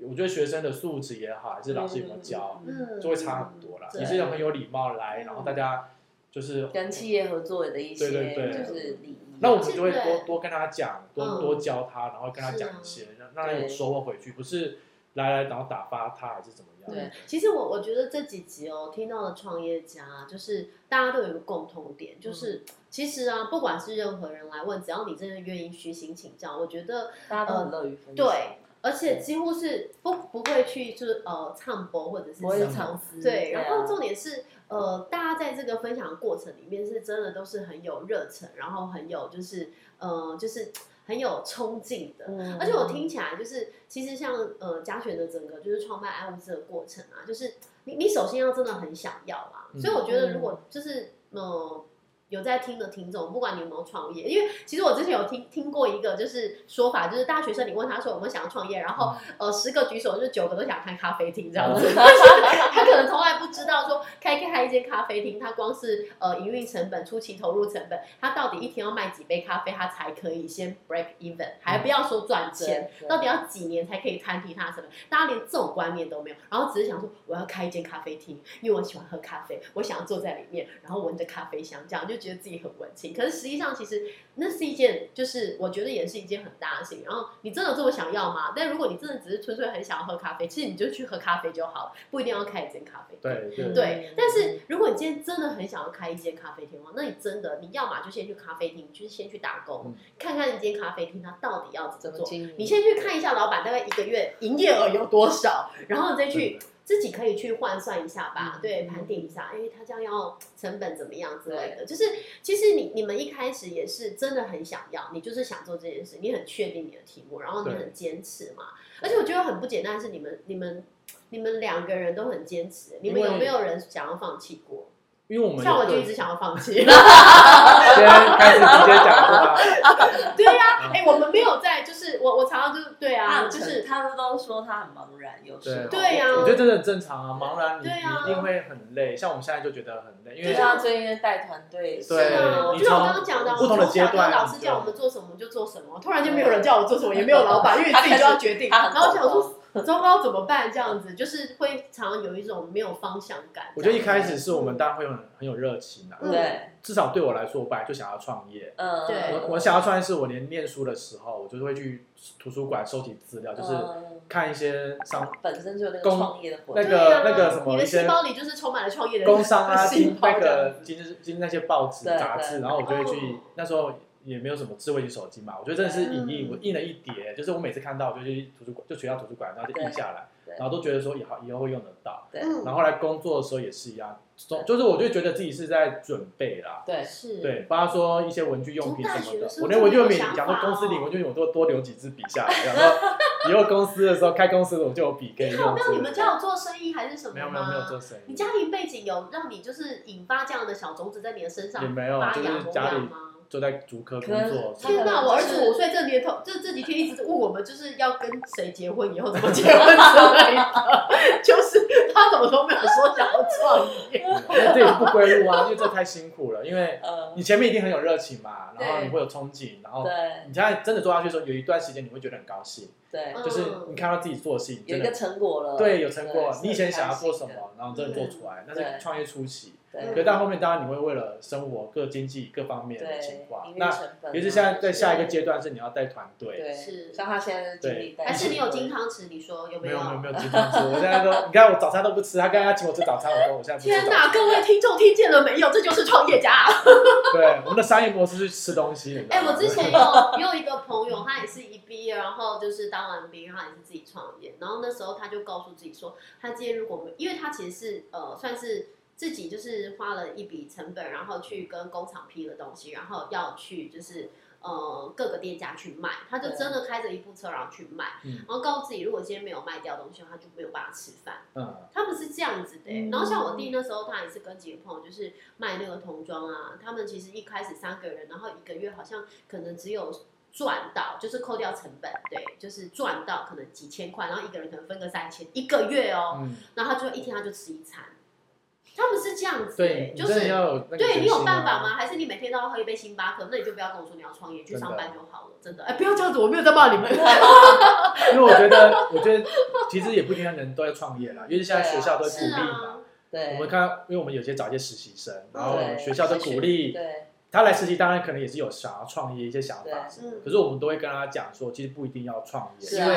我觉得学生的素质也好，还是老师有没有教，就会差很多了。你是很有礼貌来，然后大家就是跟企业合作的一些就是礼仪。那我们就会多多跟他讲，多多教他，然后跟他讲一些，让让他有收获回去，不是来来然后打发他还是怎么样？对，其实我我觉得这几集哦，听到的创业家就是大家都有一个共同点，就是其实啊，不管是任何人来问，只要你真的愿意虚心请教，我觉得大家都很乐于分享。对。而且几乎是不不会去就是呃唱播或者是什么对，然后重点是呃大家在这个分享过程里面是真的都是很有热忱，然后很有就是呃就是很有冲劲的，而且我听起来就是其实像呃嘉璇的整个就是创办爱物资的过程啊，就是你你首先要真的很想要啦，所以我觉得如果就是呃。有在听的听众，不管你有没有创业，因为其实我之前有听听过一个就是说法，就是大学生你问他说有没有想要创业，然后呃十个举手，就是九个都想开咖啡厅这样子，他可能从来不知道说开开一间咖啡厅，他光是呃营运成本、初期投入成本，他到底一天要卖几杯咖啡，他才可以先 break even，还不要说赚钱，到底要几年才可以摊平他的成本？大家连这种观念都没有，然后只是想说我要开一间咖啡厅，因为我喜欢喝咖啡，我想要坐在里面，然后闻着咖啡香，这样就。觉得自己很文青，可是实际上其实那是一件，就是我觉得也是一件很大的事情。然后你真的这么想要吗？但如果你真的只是纯粹很想要喝咖啡，其实你就去喝咖啡就好了，不一定要开一间咖啡店。对对。但是如果你今天真的很想要开一间咖啡厅的话，那你真的你要么就先去咖啡厅，就是先去打工，看看一间咖啡厅它到底要怎么做。你先去看一下老板大概一个月营业额有多少，然后你再去。自己可以去换算一下吧，对，盘点一下，哎，他这样要成本怎么样之类的。就是其实你你们一开始也是真的很想要，你就是想做这件事，你很确定你的题目，然后你很坚持嘛。而且我觉得很不简单，是你们你们你们两个人都很坚持。你们有没有人想要放弃过？因为我们像我就一直想要放弃，先开始直接讲吧。对呀，哎，我们没有在，就是我我常常就是对啊，就是他们都说他很茫然，有时候对呀，我觉得真的很正常啊，茫然你一定会很累，像我们现在就觉得很累，因为像最近带团队，对，就像我刚刚讲的，不同的阶段，老师叫我们做什么就做什么，突然间没有人叫我做什么，也没有老板，因为自己就要决定，然后想说。糟糕，怎么办？这样子就是会常常有一种没有方向感。我觉得一开始是我们当然会很很有热情的，对。至少对我来说，我本来就想要创业。嗯，对。我我想要创业是我连念书的时候，我就是会去图书馆收集资料，就是看一些商本身就有那个创业的那个那个什么一些细胞里就是充满了创业的工商啊，听那个今日今那些报纸杂志，然后我就会去那时候。也没有什么智慧型手机嘛，我觉得真的是影印，我印了一叠，就是我每次看到就去图书馆，就学校图书馆，然后就印下来，然后都觉得说以后以后会用得到。对，然后来工作的时候也是一样，总就是我就觉得自己是在准备啦。对，是。对，包括说一些文具用品什么的，我连文具用品，讲到公司里文具用品，我都多留几支笔下来，然后以后公司的时候开公司的我就有笔可以用。没有，你们家有做生意还是什么没有没有没有做生意。你家庭背景有让你就是引发这样的小种子在你的身上也没有，就是家里。就在主科工作。天哪！我儿子五岁这年头，这这几天一直问我们，就是要跟谁结婚，以后怎么结婚 之类的。就是他怎么都没有说想要创业。那这也是不归路啊，因为这太辛苦了。因为 你前面一定很有热情嘛，然后你会有憧憬，然后你现在真的做下去的时候，有一段时间你会觉得很高兴。对，就是你看到自己做的事情有一个成果了。对，有成果。你以前想要做什么，然后真的做出来，那是创业初期。可到后面，当然你会为了生活各经济各方面的情况，那其实现在在下一个阶段是你要带团队，是像他现在经历，还是你有金汤匙？你说有没有？没有没有金汤匙，我现在都你看我早餐都不吃，他刚刚请我吃早餐，我说我现在天哪！各位听众听见了没有？这就是创业家。对，我们的商业模式是吃东西。哎，我之前有有一个朋友，他也是一毕业，然后就是当完兵，然后也是自己创业，然后那时候他就告诉自己说，他今天如果没，因为他其实是呃算是。自己就是花了一笔成本，然后去跟工厂批了东西，然后要去就是呃各个店家去卖，他就真的开着一部车然后去卖，然后告诉自己如果今天没有卖掉东西，他就没有办法吃饭。嗯，他们是这样子的。然后像我弟那时候，他也是跟几个朋友就是卖那个童装啊，他们其实一开始三个人，然后一个月好像可能只有赚到，就是扣掉成本，对，就是赚到可能几千块，然后一个人可能分个三千一个月哦，然后他就一天他就吃一餐。他们是这样子对，就是对你有办法吗？还是你每天都要喝一杯星巴克？那你就不要跟我说你要创业，去上班就好了。真的，哎，不要这样子，我没有在骂你们。因为我觉得，我觉得其实也不一定人都要创业啦，因为现在学校都鼓励嘛。对，我们看，因为我们有些找一些实习生，然后学校都鼓励。对。他来实习，当然可能也是有想要创业一些想法，可是我们都会跟他讲说，其实不一定要创业，因为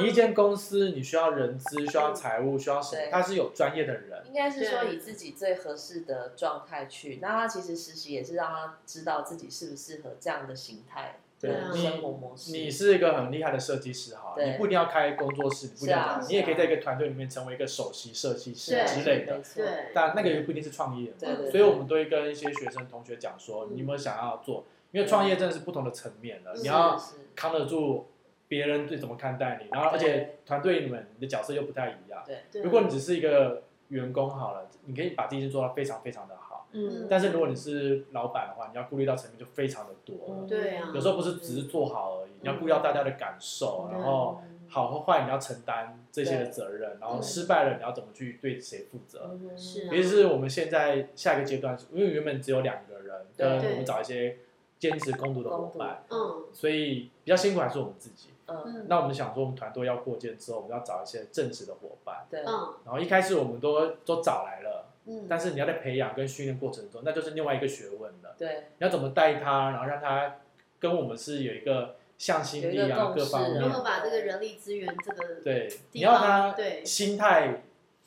你一间公司你需要人资、需要财务、需要什么，他是有专业的人。应该是说以自己最合适的状态去，那他其实实习也是让他知道自己适不适合这样的形态。对，生活模式。你是一个很厉害的设计师哈，你不一定要开工作室，不一定要，你也可以在一个团队里面成为一个首席设计师之类的。对，但那个也不一定是创业。对所以我们都会跟一些学生同学讲说，你有没有想要做？因为创业真的是不同的层面的，你要扛得住别人对怎么看待你，然后而且团队里面你的角色又不太一样。对。如果你只是一个员工好了，你可以把这件事做到非常非常的好。嗯，但是如果你是老板的话，你要顾虑到层面就非常的多。对啊，有时候不是只是做好而已，你要顾虑到大家的感受，然后好和坏你要承担这些的责任，然后失败了你要怎么去对谁负责？是，尤其是我们现在下一个阶段，因为原本只有两个人，跟我们找一些兼职攻读的伙伴，嗯，所以比较辛苦还是我们自己。嗯，那我们想说，我们团队要过肩之后，我们要找一些正式的伙伴。对，嗯，然后一开始我们都都找来了。但是你要在培养跟训练过程中，那就是另外一个学问了。对，你要怎么带他，然后让他跟我们是有一个向心力啊，各方面。如何把这个人力资源这个对，你要他对心态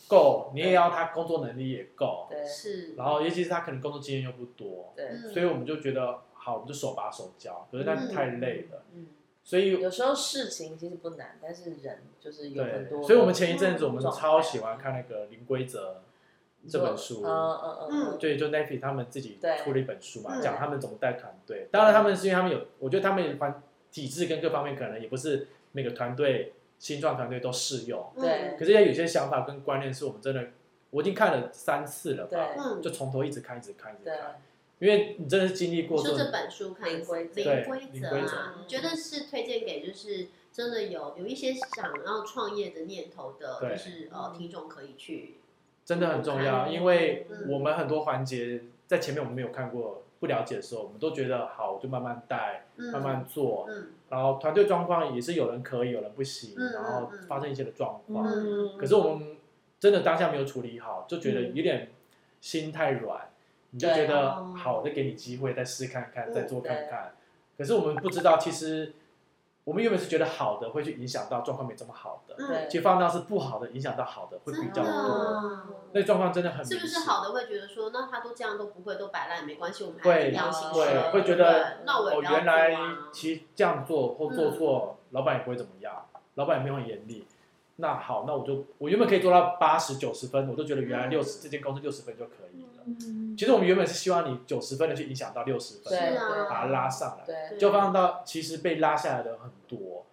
够，你也要他工作能力也够。对，是。然后尤其是他可能工作经验又不多，对，所以我们就觉得好，我们就手把手教，可是那太累了。嗯。所以有时候事情其实不难，但是人就是有很多。所以我们前一阵子我们超喜欢看那个零规则。这本书，嗯嗯嗯，对，就 Navy 他们自己出了一本书嘛，讲他们怎么带团队。当然，他们是因为他们有，我觉得他们环体制跟各方面可能也不是每个团队新创团队都适用。对。可是也有些想法跟观念是我们真的，我已经看了三次了吧，就从头一直看，一直看，一直看。因为你真的是经历过。说这本书看零规则啊，你觉得是推荐给就是真的有有一些想要创业的念头的，就是呃听众可以去。真的很重要，因为我们很多环节在前面我们没有看过、不了解的时候，我们都觉得好，我就慢慢带、慢慢做。然后团队状况也是有人可以，有人不行，然后发生一些的状况。可是我们真的当下没有处理好，就觉得有点心太软，你就觉得好，我再给你机会，再试看看，再做看看。可是我们不知道，其实。我们原本是觉得好的会去影响到状况没这么好的，对，其实放到是不好的影响到好的会比较多，那状况真的很是不是好的会觉得说，那他都这样都不会都摆烂没关系，我们还要心会会觉得我原来其实这样做或做错，老板也不会怎么样，老板也没有很严厉。那好，那我就我原本可以做到八十九十分，我都觉得原来六十这间公司六十分就可以了。其实我们原本是希望你九十分的去影响到六十分，把它拉上来，就放到其实被拉下来的很多。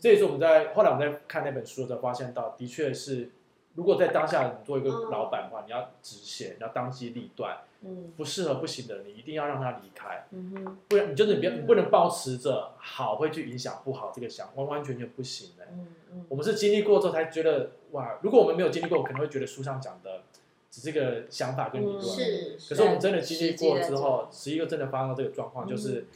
这也是我们在后来我们在看那本书的时候发现到，的确是如果在当下你做一个老板的话，你要直线，你要当机立断。嗯，不适合不行的，你一定要让他离开。嗯哼，不然你就是你别你不能保持着好会去影响不好这个想，完完全全不行的。嗯嗯，我们是经历过之后才觉得哇，如果我们没有经历过，可能会觉得书上讲的只是个想法跟理论。是，可是我们真的经历过之后，十一个真的发生了这个状况，就是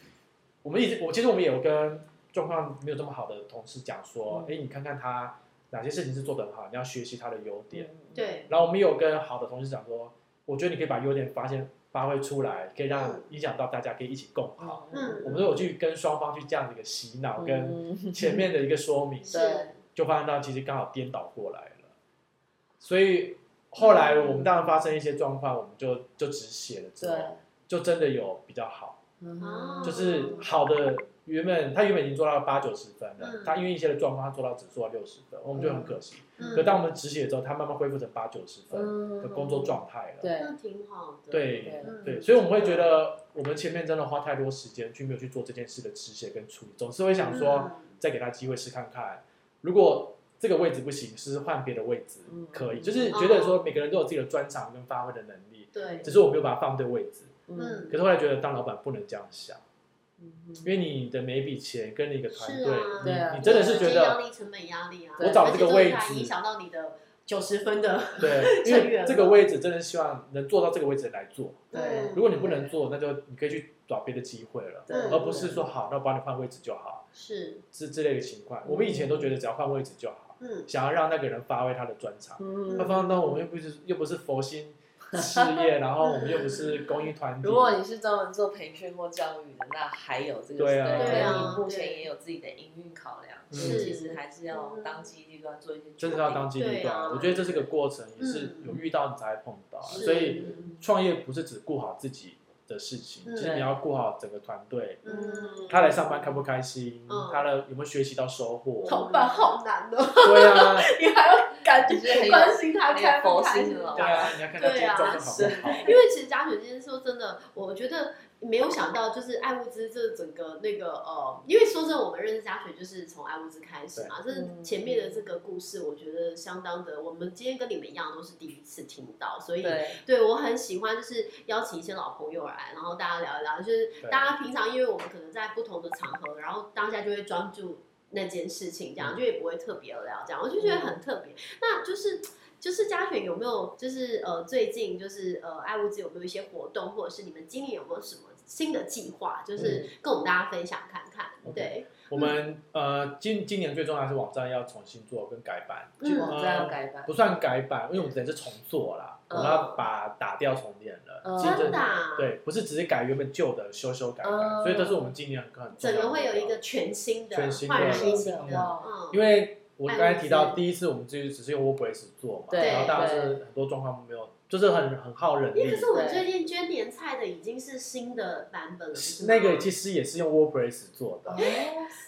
我们一直我其实我们也有跟状况没有这么好的同事讲说，哎，你看看他哪些事情是做得很好，你要学习他的优点。对。然后我们有跟好的同事讲说。我觉得你可以把优点发现、发挥出来，可以让影响到大家，可以一起共好。嗯，我们都有去跟双方去这样的一个洗脑，跟前面的一个说明，对，就发现到其实刚好颠倒过来了。所以后来我们当然发生一些状况，我们就就只写了之后，就真的有比较好，就是好的。原本他原本已经做到八九十分了，他因为一些的状况，他做到只做到六十分，我们就很可惜。可当我们止血之后，他慢慢恢复成八九十分的工作状态了。对，那挺好的。对对，所以我们会觉得我们前面真的花太多时间去没有去做这件事的止血跟处理，总是会想说再给他机会试看看。如果这个位置不行，是换别的位置可以，就是觉得说每个人都有自己的专长跟发挥的能力。对，只是我没有把它放对位置。嗯，可是后来觉得当老板不能这样想。因为你的每一笔钱跟你一个团队，你你真的是觉得压力成本压力啊，我找这个位置影响到你的九十分的 对，因为这个位置真的希望能做到这个位置来做。对，如果你不能做，那就你可以去找别的机会了，而不是说好，那我帮你换位置就好。是是这类的情况，我们以前都觉得只要换位置就好，嗯，想要让那个人发挥他的专长。嗯，他放到我们又不是又不是佛心。事业，然后我们又不是公益团体。如果你是专门做培训或教育的，那还有这个对啊，对啊，目前也有自己的营运考量，所以其实还是要当机立断做一些。真的要当机立断，我觉得这是个过程，也是有遇到你才会碰到，所以创业不是只顾好自己。的事情，其实你要顾好整个团队。嗯，他来上班开不开心？他的有没有学习到收获？上班好难哦。对啊，你还要感觉关心他开不开心？对啊，你要看他状况好不好？因为其实家雪今天说真的，我觉得。没有想到，就是爱物资这整个那个呃，因为说真的，我们认识嘉雪就是从爱物资开始嘛。这前面的这个故事，我觉得相当的。我们今天跟你们一样，都是第一次听到，所以对我很喜欢，就是邀请一些老朋友来，然后大家聊一聊。就是大家平常，因为我们可能在不同的场合，然后当下就会专注那件事情，这样就也不会特别聊。这样我就觉得很特别。那就是就是嘉雪有没有就是呃最近就是呃爱物资有没有一些活动，或者是你们今年有没有什么？新的计划就是跟我们大家分享看看。对，我们呃今今年最重要是网站要重新做跟改版，网站要改版不算改版，因为我们只是重做啦，我们要把打掉重练了。真的？对，不是只是改原本旧的修修改改，所以这是我们今年很很整个会有一个全新的、全新的、新的。嗯，因为我刚才提到第一次我们就是只是用 WordPress 做嘛，然后当然是很多状况没有。就是很很耗人力。可是我们最近捐年菜的已经是新的版本了，那个其实也是用 WordPress 做的。哦，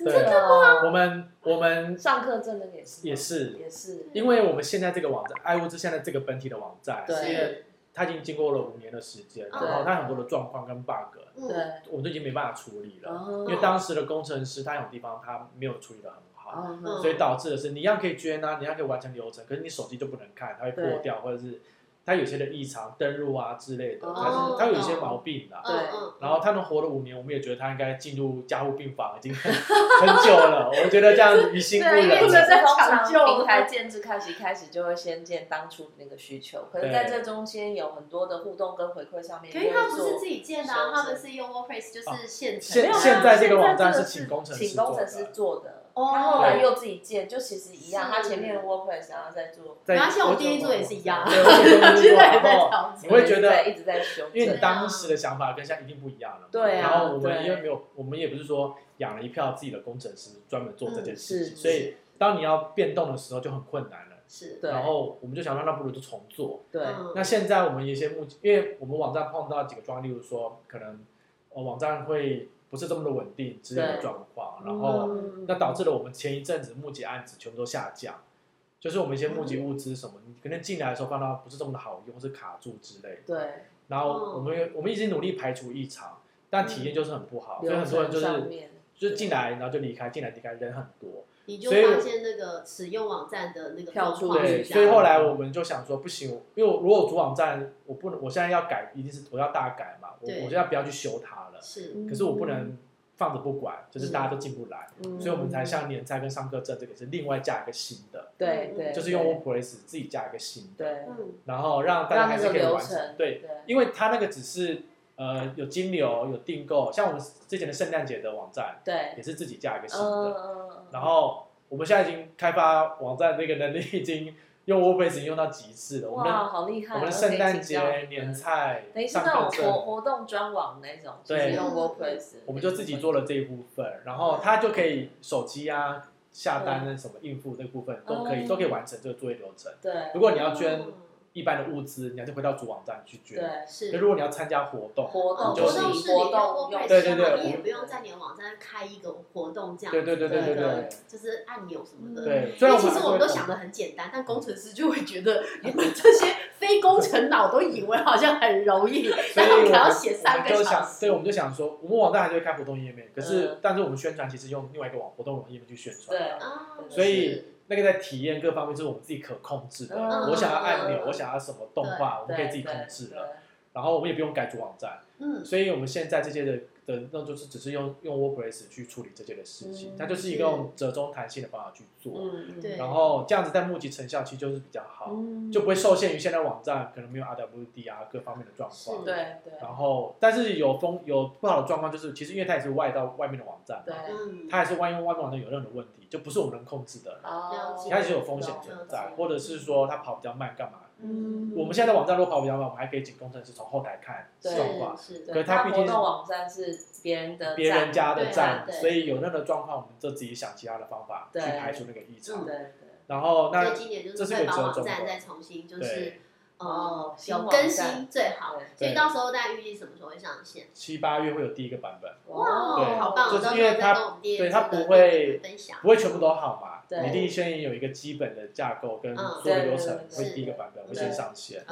真的吗？我们我们上课真的也是也是也是，因为我们现在这个网站爱物资现在这个本体的网站，因为它已经经过了五年的时间，然后它很多的状况跟 bug，对，我们都已经没办法处理了。因为当时的工程师他有地方他没有处理的很好，所以导致的是你一样可以捐啊，你一样可以完成流程，可是你手机就不能看，它会破掉或者是。它有些的异常登录啊之类的，他是他有一些毛病的。对，然后他能活了五年，我们也觉得他应该进入加护病房，已经 很久了。我觉得这样于心不忍。因为在抢救平台建制开始开始就会先建当初那个需求，可是在这中间有很多的互动跟回馈上面。可是他不是自己建的，他们是用 WordPress，就是现成。现现在这个网站是请工程师做的。他后来又自己建，就其实一样。他前面的 WordPress 然后在做，没关系，我第一做也是一样。对，我 现在也在调整。你会觉得一直在修，因为你当时的想法跟现在一定不一样了。对啊。然后我们因为没有，我们也不是说养了一票自己的工程师专门做这件事情，所以当你要变动的时候就很困难了。是。然后我们就想，那不如就重做。对。那现在我们一些目，因为我们网站碰到几个状况，例如说可能网站会。不是这么的稳定之类的状况，然后那导致了我们前一阵子募集案子全部都下降，就是我们一些募集物资什么，你可能进来的时候放到不是这么的好用，是卡住之类的。对。然后我们我们一直努力排除异常，但体验就是很不好，所以很多人就是就是进来然后就离开，进来离开人很多。你就发现那个使用网站的那个跳出对，所以后来我们就想说不行，因为如果主网站我不能，我现在要改，一定是我要大改嘛，我我现在不要去修它。是，可是我不能放着不管，就是大家都进不来，所以我们才像年菜跟上课证这个是另外加一个新的，对对，就是用 WordPress 自己加一个新的，对，然后让大家还是可以完成，对，因为它那个只是呃有金流有订购，像我们之前的圣诞节的网站，对，也是自己加一个新的，然后我们现在已经开发网站那个能力已经。用 WordPress 用到极致了，哇，好厉害！我们的圣诞节年菜，等于是那种活活动专网那种，对，用 WordPress，我们就自己做了这一部分，然后它就可以手机啊下单那什么应付这部分都可以，都可以完成这个作业流程。对，如果你要捐。一般的物资，你还是回到主网站去捐。对，是。那如果你要参加活动，活动就是活动用，对对对，你也不用在你的网站开一个活动这样，对对对对对对，就是按钮什么的。对，因为其实我们都想的很简单，但工程师就会觉得 你们这些非工程脑都以为好像很容易，然后还要写三个小时。所以我们就想说，我们网站还是会开活动页面，可是但是我们宣传其实用另外一个网活动网页面去宣传。对，所以。那个在体验各方面就是我们自己可控制的。我想要按钮，我想要什么动画，我们可以自己控制了。然后我们也不用改主网站。嗯，所以我们现在这些的。的那就是只是用用 WordPress 去处理这些的事情，它就是一个用折中弹性的方法去做，嗯对，然后这样子在募集成效其实就是比较好，就不会受限于现在网站可能没有 RWD 啊各方面的状况，对对。然后但是有风有不好的状况就是，其实因为它也是外到外面的网站，对，它还是万一外面网站有任何问题，就不是我们能控制的，它也是有风险存在，或者是说它跑比较慢干嘛？嗯，我们现在的网站如果跑比较慢，我们还可以请工程师从后台看状况。是，可是他毕竟网站是别人的别人家的站，所以有那个状况，我们就自己想其他的方法去排除那个异常。对对。然后那今年就是会把网站再重新就是。哦，有更新最好，所以到时候大家预计什么时候会上线？七八月会有第一个版本。哇，对，好棒！就是因为它，对它不会不会全部都好嘛，你一定先有一个基本的架构跟所有流程，会第一个版本会先上线。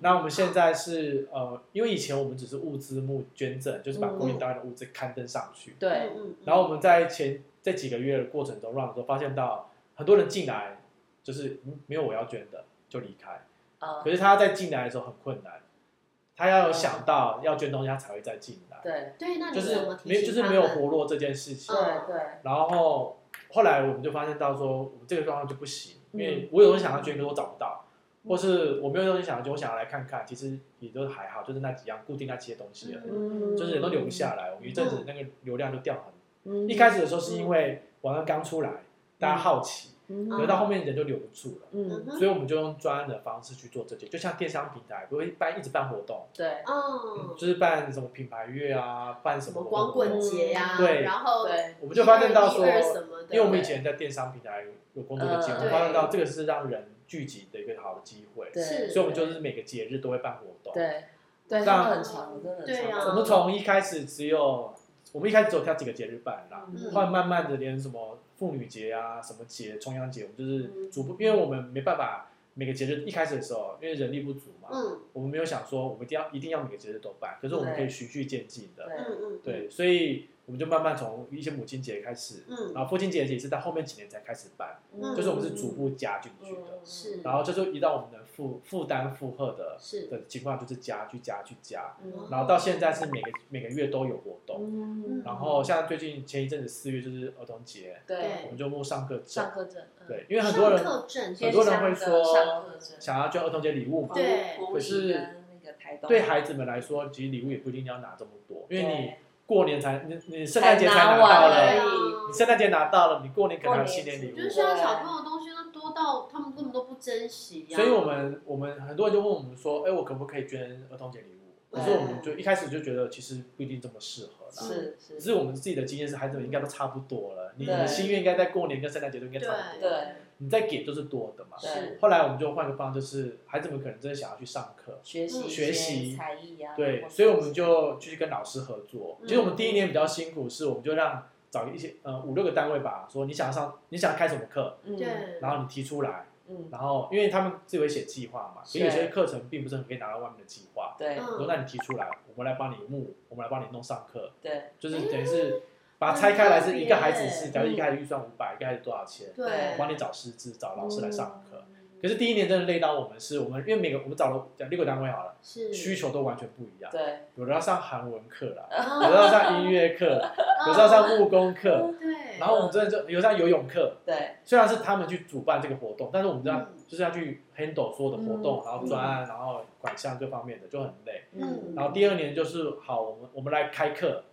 那我们现在是呃，因为以前我们只是物资募捐赠，就是把国民档案的物资刊登上去。对，然后我们在前这几个月的过程中，run 的时候发现到很多人进来就是没有我要捐的就离开。可是他在进来的时候很困难，他要有想到要捐东西，他才会再进来。对对，那就是没就是没有活络这件事情。对对。然后后来我们就发现到说，我们这个状况就不行，因为我有东西想要捐，可是我找不到，或是我没有东西想要捐，我想要来看看，其实也都还好，就是那几样固定那些东西而已，就是人都留不下来。我们一阵子那个流量就掉很，一开始的时候是因为网上刚出来，大家好奇。可到后面人就留不住了，嗯，所以我们就用专案的方式去做这些，就像电商平台不会办一直办活动，对，哦，就是办什么品牌月啊，办什么光棍节呀，对，然后我们就发现到说，因为我们以前在电商平台有工作的经验，发现到这个是让人聚集的一个好的机会，对，所以我们就是每个节日都会办活动，对，对，这很长，真的，长。我们从一开始只有，我们一开始只有挑几个节日办啦，后来慢慢的连什么。妇女节啊，什么节，重阳节，我们就是逐步，因为我们没办法每个节日一开始的时候，因为人力不足嘛，嗯，我们没有想说我们一定要一定要每个节日都办，可是我们可以循序渐进的，嗯嗯，对，所以我们就慢慢从一些母亲节开始，嗯，然后父亲节也是在后面几年才开始办，嗯，就是我们是逐步加进去的，是，然后这就移到我们的负负担负荷的，是的情况，就是加去加去加，然后到现在是每个每个月都有活动，嗯，然后像最近前一阵子四月就是儿童节，对，我们就募上课证，上课证，对，因为很多人很多人会说想要捐儿童节礼物嘛，对，可是对孩子们来说，其实礼物也不一定要拿这么多，因为你。过年才你你圣诞节才拿到了，你圣诞节拿到了，你过年可能有新年礼物。就是现在小朋友东西都多到他们根本都不珍惜。所以我们我们很多人就问我们说，哎，我可不可以捐儿童节礼物？可是我们就一开始就觉得其实不一定这么适合。是是。只是我们自己的经验是，孩子们应该都差不多了。你的心愿应该在过年跟圣诞节都应该差不多。对。你再给就是多的嘛。是。后来我们就换个方，就是孩子们可能真的想要去上课学习学习才艺啊。对，所以我们就继续跟老师合作。其实我们第一年比较辛苦，是我们就让找一些呃五六个单位吧，说你想要上你想要开什么课，对，然后你提出来，嗯，然后因为他们自己会写计划嘛，所以有些课程并不是很可以拿到外面的计划，对，说那你提出来，我们来帮你募，我们来帮你弄上课，对，就是等于是。把它拆开来是一个孩子是，假如一个孩子预算五百，一个孩子多少钱？对，我帮你找师资，找老师来上课。可是第一年真的累到我们，是我们因为每个我们找了讲六个单位好了，是需求都完全不一样。对，有的要上韩文课啦，有的要上音乐课，有的要上木工课。对，然后我们真的就有上游泳课。对，虽然是他们去主办这个活动，但是我们这样就是要去 handle 所有的活动，然后专案，然后管项各方面的就很累。嗯，然后第二年就是好，我们我们来开课。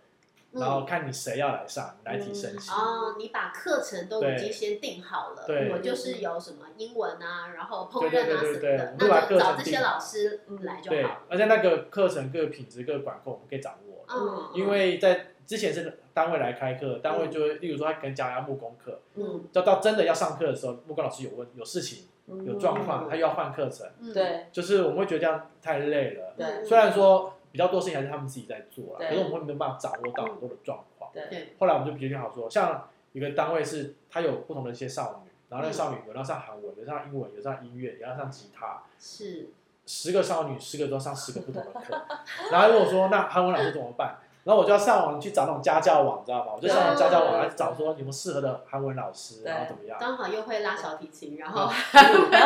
然后看你谁要来上，来提升级。哦，你把课程都已经先定好了，我就是有什么英文啊，然后烹饪啊什么的，那就找这些老师来就好。对，而且那个课程各品质、各管控，我们可以掌握。嗯，因为在之前是单位来开课，单位就会，例如说他跟加要木工课，嗯，就到真的要上课的时候，木工老师有问有事情、有状况，他又要换课程，对，就是我们会觉得这样太累了。对，虽然说。比较多事情还是他们自己在做啦，可是我们会没有办法掌握到很多的状况。对，后来我们就决定好说，像一个单位是它有不同的一些少女，然后那个少女有要上韩文，有上英文，有上音乐，有要上吉他。是。十个少女，十个都上十个不同的课，然后如果说那韩文老师怎么办？然后我就要上网去找那种家教网，知道吗？我就上网家教网来找说有没有适合的韩文老师，然后怎么样？刚好又会拉小提琴，然后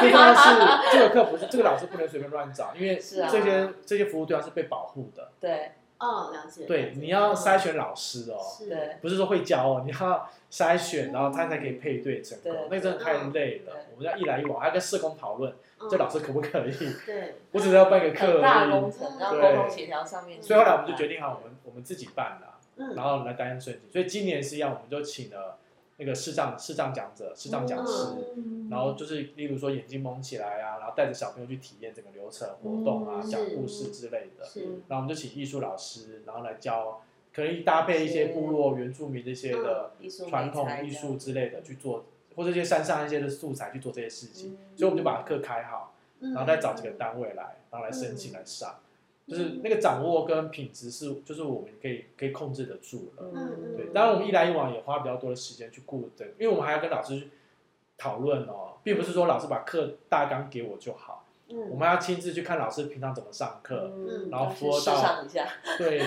最重要是这个课不是这个老师不能随便乱找，因为这些这些服务对象是被保护的。对，哦，了解。对，你要筛选老师哦，对，不是说会教哦，你要筛选，然后他才可以配对成功，那真的太累了。我们要一来一往，还要跟社工讨论。这老师可不可以？对，我只是要办个课而已。大工程，然后沟通协调上面。所以后来我们就决定好，我们我们自己办了，然后来担任设计。所以今年是一样，我们就请了那个视障视障讲者、视障讲师，然后就是例如说眼睛蒙起来啊，然后带着小朋友去体验整个流程、活动啊、讲故事之类的。然后我们就请艺术老师，然后来教，可以搭配一些部落原住民这些的传统艺术之类的去做，或者一些山上一些的素材去做这些事情。所以我们就把课开好，然后再找几个单位来，然后来申请来上。就是那个掌握跟品质是，就是我们可以可以控制得住了。嗯对，当然我们一来一往也花比较多的时间去顾这，因为我们还要跟老师讨论哦，并不是说老师把课大纲给我就好。嗯。我们要亲自去看老师平常怎么上课，嗯，然后说到对，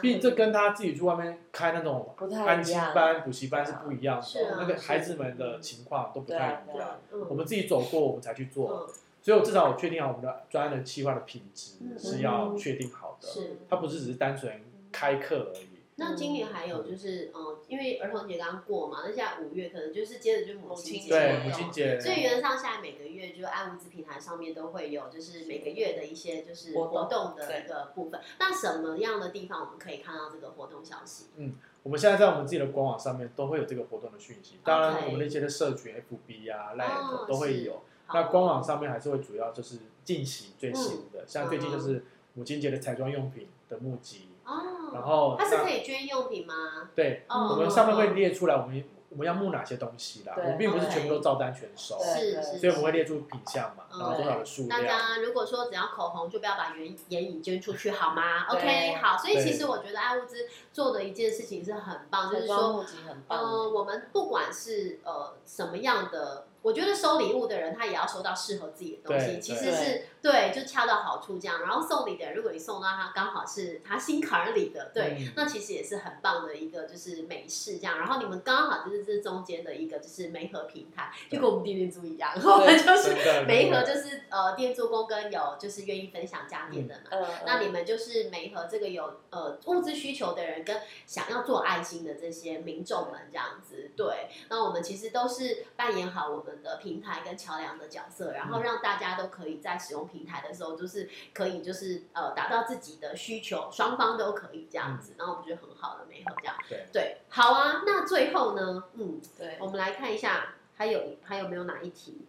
毕竟这跟他自己去外面开那种安亲班、补习班是不一样的，那个孩子们的情况都不太一样。我们自己走过，我们才去做。所以，我至少我确定好我们的专业的计划的品质是要确定好的，是它不是只是单纯开课而已。那今年还有就是，嗯，因为儿童节刚过嘛，那现在五月可能就是接着就母亲节，对母亲节，所以原则上现在每个月就爱物资平台上面都会有，就是每个月的一些就是活动的一个部分。那什么样的地方我们可以看到这个活动消息？嗯，我们现在在我们自己的官网上面都会有这个活动的讯息，当然我们那些的社群 FB 啊、Line 都会有。那官网上面还是会主要就是进行最新的，像最近就是母亲节的彩妆用品的募集，哦，然后它是可以捐用品吗？对，我们上面会列出来我们。我们要募哪些东西啦？我们并不是全部都照单全收，是是，所以我们会列出品项嘛，然后多少的数量。大家如果说只要口红，就不要把眼眼影捐出去，好吗？OK，好。所以其实我觉得爱物资做的一件事情是很棒，就是说，呃，我们不管是呃什么样的。我觉得收礼物的人，他也要收到适合自己的东西，其实是对，就恰到好处这样。然后送礼的，如果你送到他刚好是他心坎里的，对，那其实也是很棒的一个就是美事这样。然后你们刚好就是这中间的一个就是媒合平台，就跟我们店店租一样，我们就是媒合就是呃店做工跟有就是愿意分享家电的嘛。那你们就是媒合这个有呃物资需求的人跟想要做爱心的这些民众们这样子。对，那我们其实都是扮演好我们。的平台跟桥梁的角色，然后让大家都可以在使用平台的时候，就是可以就是呃达到自己的需求，双方都可以这样子，然后我们觉得很好的美好这样。对对，好啊。那最后呢，嗯，对，我们来看一下还有还有没有哪一题？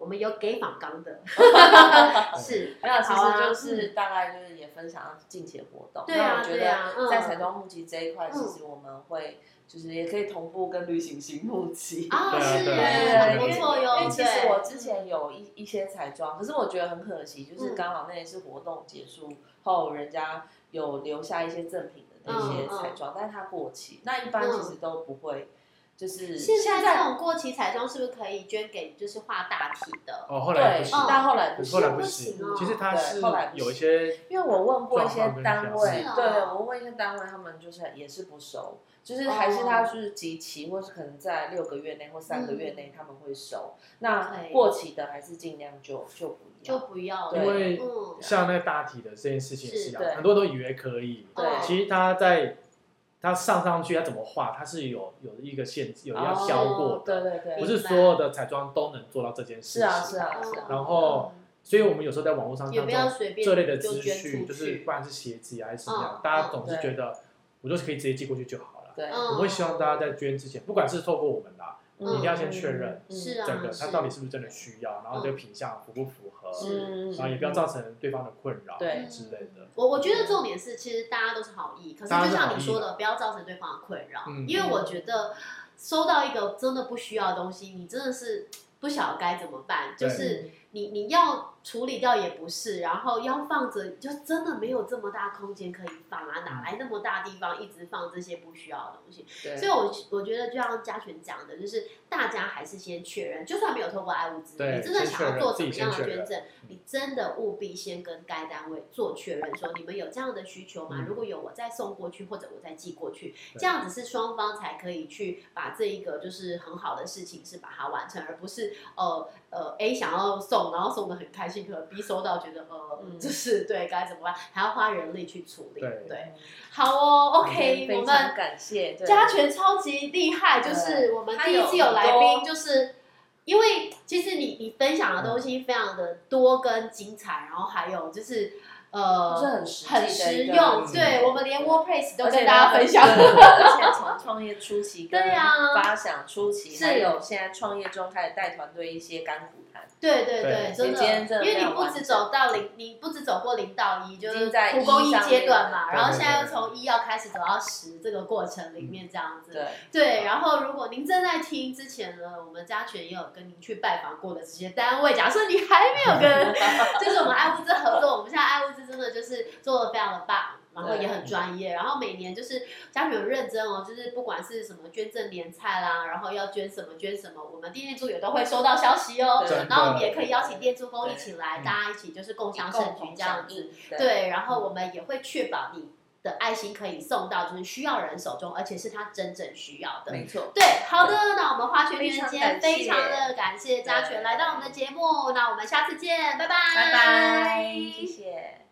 对，我们有给访刚的，是，没有，其实就是大概就是也分享近期的活动。对啊，对啊，在彩妆募集这一块，其实我们会。就是也可以同步跟旅行型募集啊，是，不错哟。因为其实我之前有一一些彩妆，可是我觉得很可惜，就是刚好那一次活动结束后，人家有留下一些赠品的那些彩妆，但是它过期，那一般其实都不会。就是现在这种过期彩妆是不是可以捐给就是画大体的？哦，后来不行，但后来不行，后来不行。其实它是有一些，因为我问过一些单位，对，我问一些单位，他们就是也是不收。就是还是它是集齐，或是可能在六个月内或三个月内他们会收。那过期的还是尽量就就不要，就不要。因为像那个大体的这件事情是一样，很多都以为可以。对，其实它在它上上去，它怎么画，它是有有一个限制，有要教过的。对对对，不是所有的彩妆都能做到这件事情。是啊是啊是啊。然后，所以我们有时候在网络上看到这类的资讯，就是不管是鞋子还是什么样，大家总是觉得我就是可以直接寄过去就好了。对。我会希望大家在捐之前，不管是透过我们啦，一定要先确认整个他到底是不是真的需要，然后这个品相符不符合，然后也不要造成对方的困扰之类的。我我觉得重点是，其实大家都是好意，可是就像你说的，不要造成对方的困扰，因为我觉得收到一个真的不需要的东西，你真的是不晓得该怎么办，就是你你要。处理掉也不是，然后要放着，就真的没有这么大空间可以放啊！哪来那么大地方一直放这些不需要的东西？所以，我我觉得就像嘉全讲的，就是大家还是先确认，就算没有透过爱物资，你真的想要做什么样的捐赠，你真的务必先跟该单位做确认，说你们有这样的需求吗？如果有，我再送过去，或者我再寄过去，这样子是双方才可以去把这一个就是很好的事情是把它完成，而不是呃呃 A 想要送，然后送的很开心。可 B 收到觉得呃，就是对该怎么办，还要花人力去处理。对，好哦，OK，我们感谢嘉全超级厉害，就是我们第一次有来宾，就是因为其实你你分享的东西非常的多跟精彩，然后还有就是呃，是很很实用，对我们连 WordPress 都跟大家分享，而且从创业初期 跟发想初期，还有现在创业中开始带团队一些干股谈，对对对，真的，因为你不止走到零，你不止走过零到一，就是苦工一阶段嘛，然后现在又从一要开始走到十这个过程里面这样子，对对，然后如果您正在听之前呢，我们家全也有跟您去拜访过的这些单位，假设你还没有跟，就是我们爱物资合作，我们现在爱物资。真的就是做的非常的棒，然后也很专业，然后每年就是家属很认真哦，就是不管是什么捐赠年菜啦，然后要捐什么捐什么，我们店店助也都会收到消息哦，然后我们也可以邀请店助工一起来，大家一起就是共享盛举这样子，对，然后我们也会确保你。的爱心可以送到就是需要人手中，而且是他真正需要的。没错，对，好的，那我们花圈圈今天非常的感谢嘉全来到我们的节目，那我们下次见，拜拜，拜拜。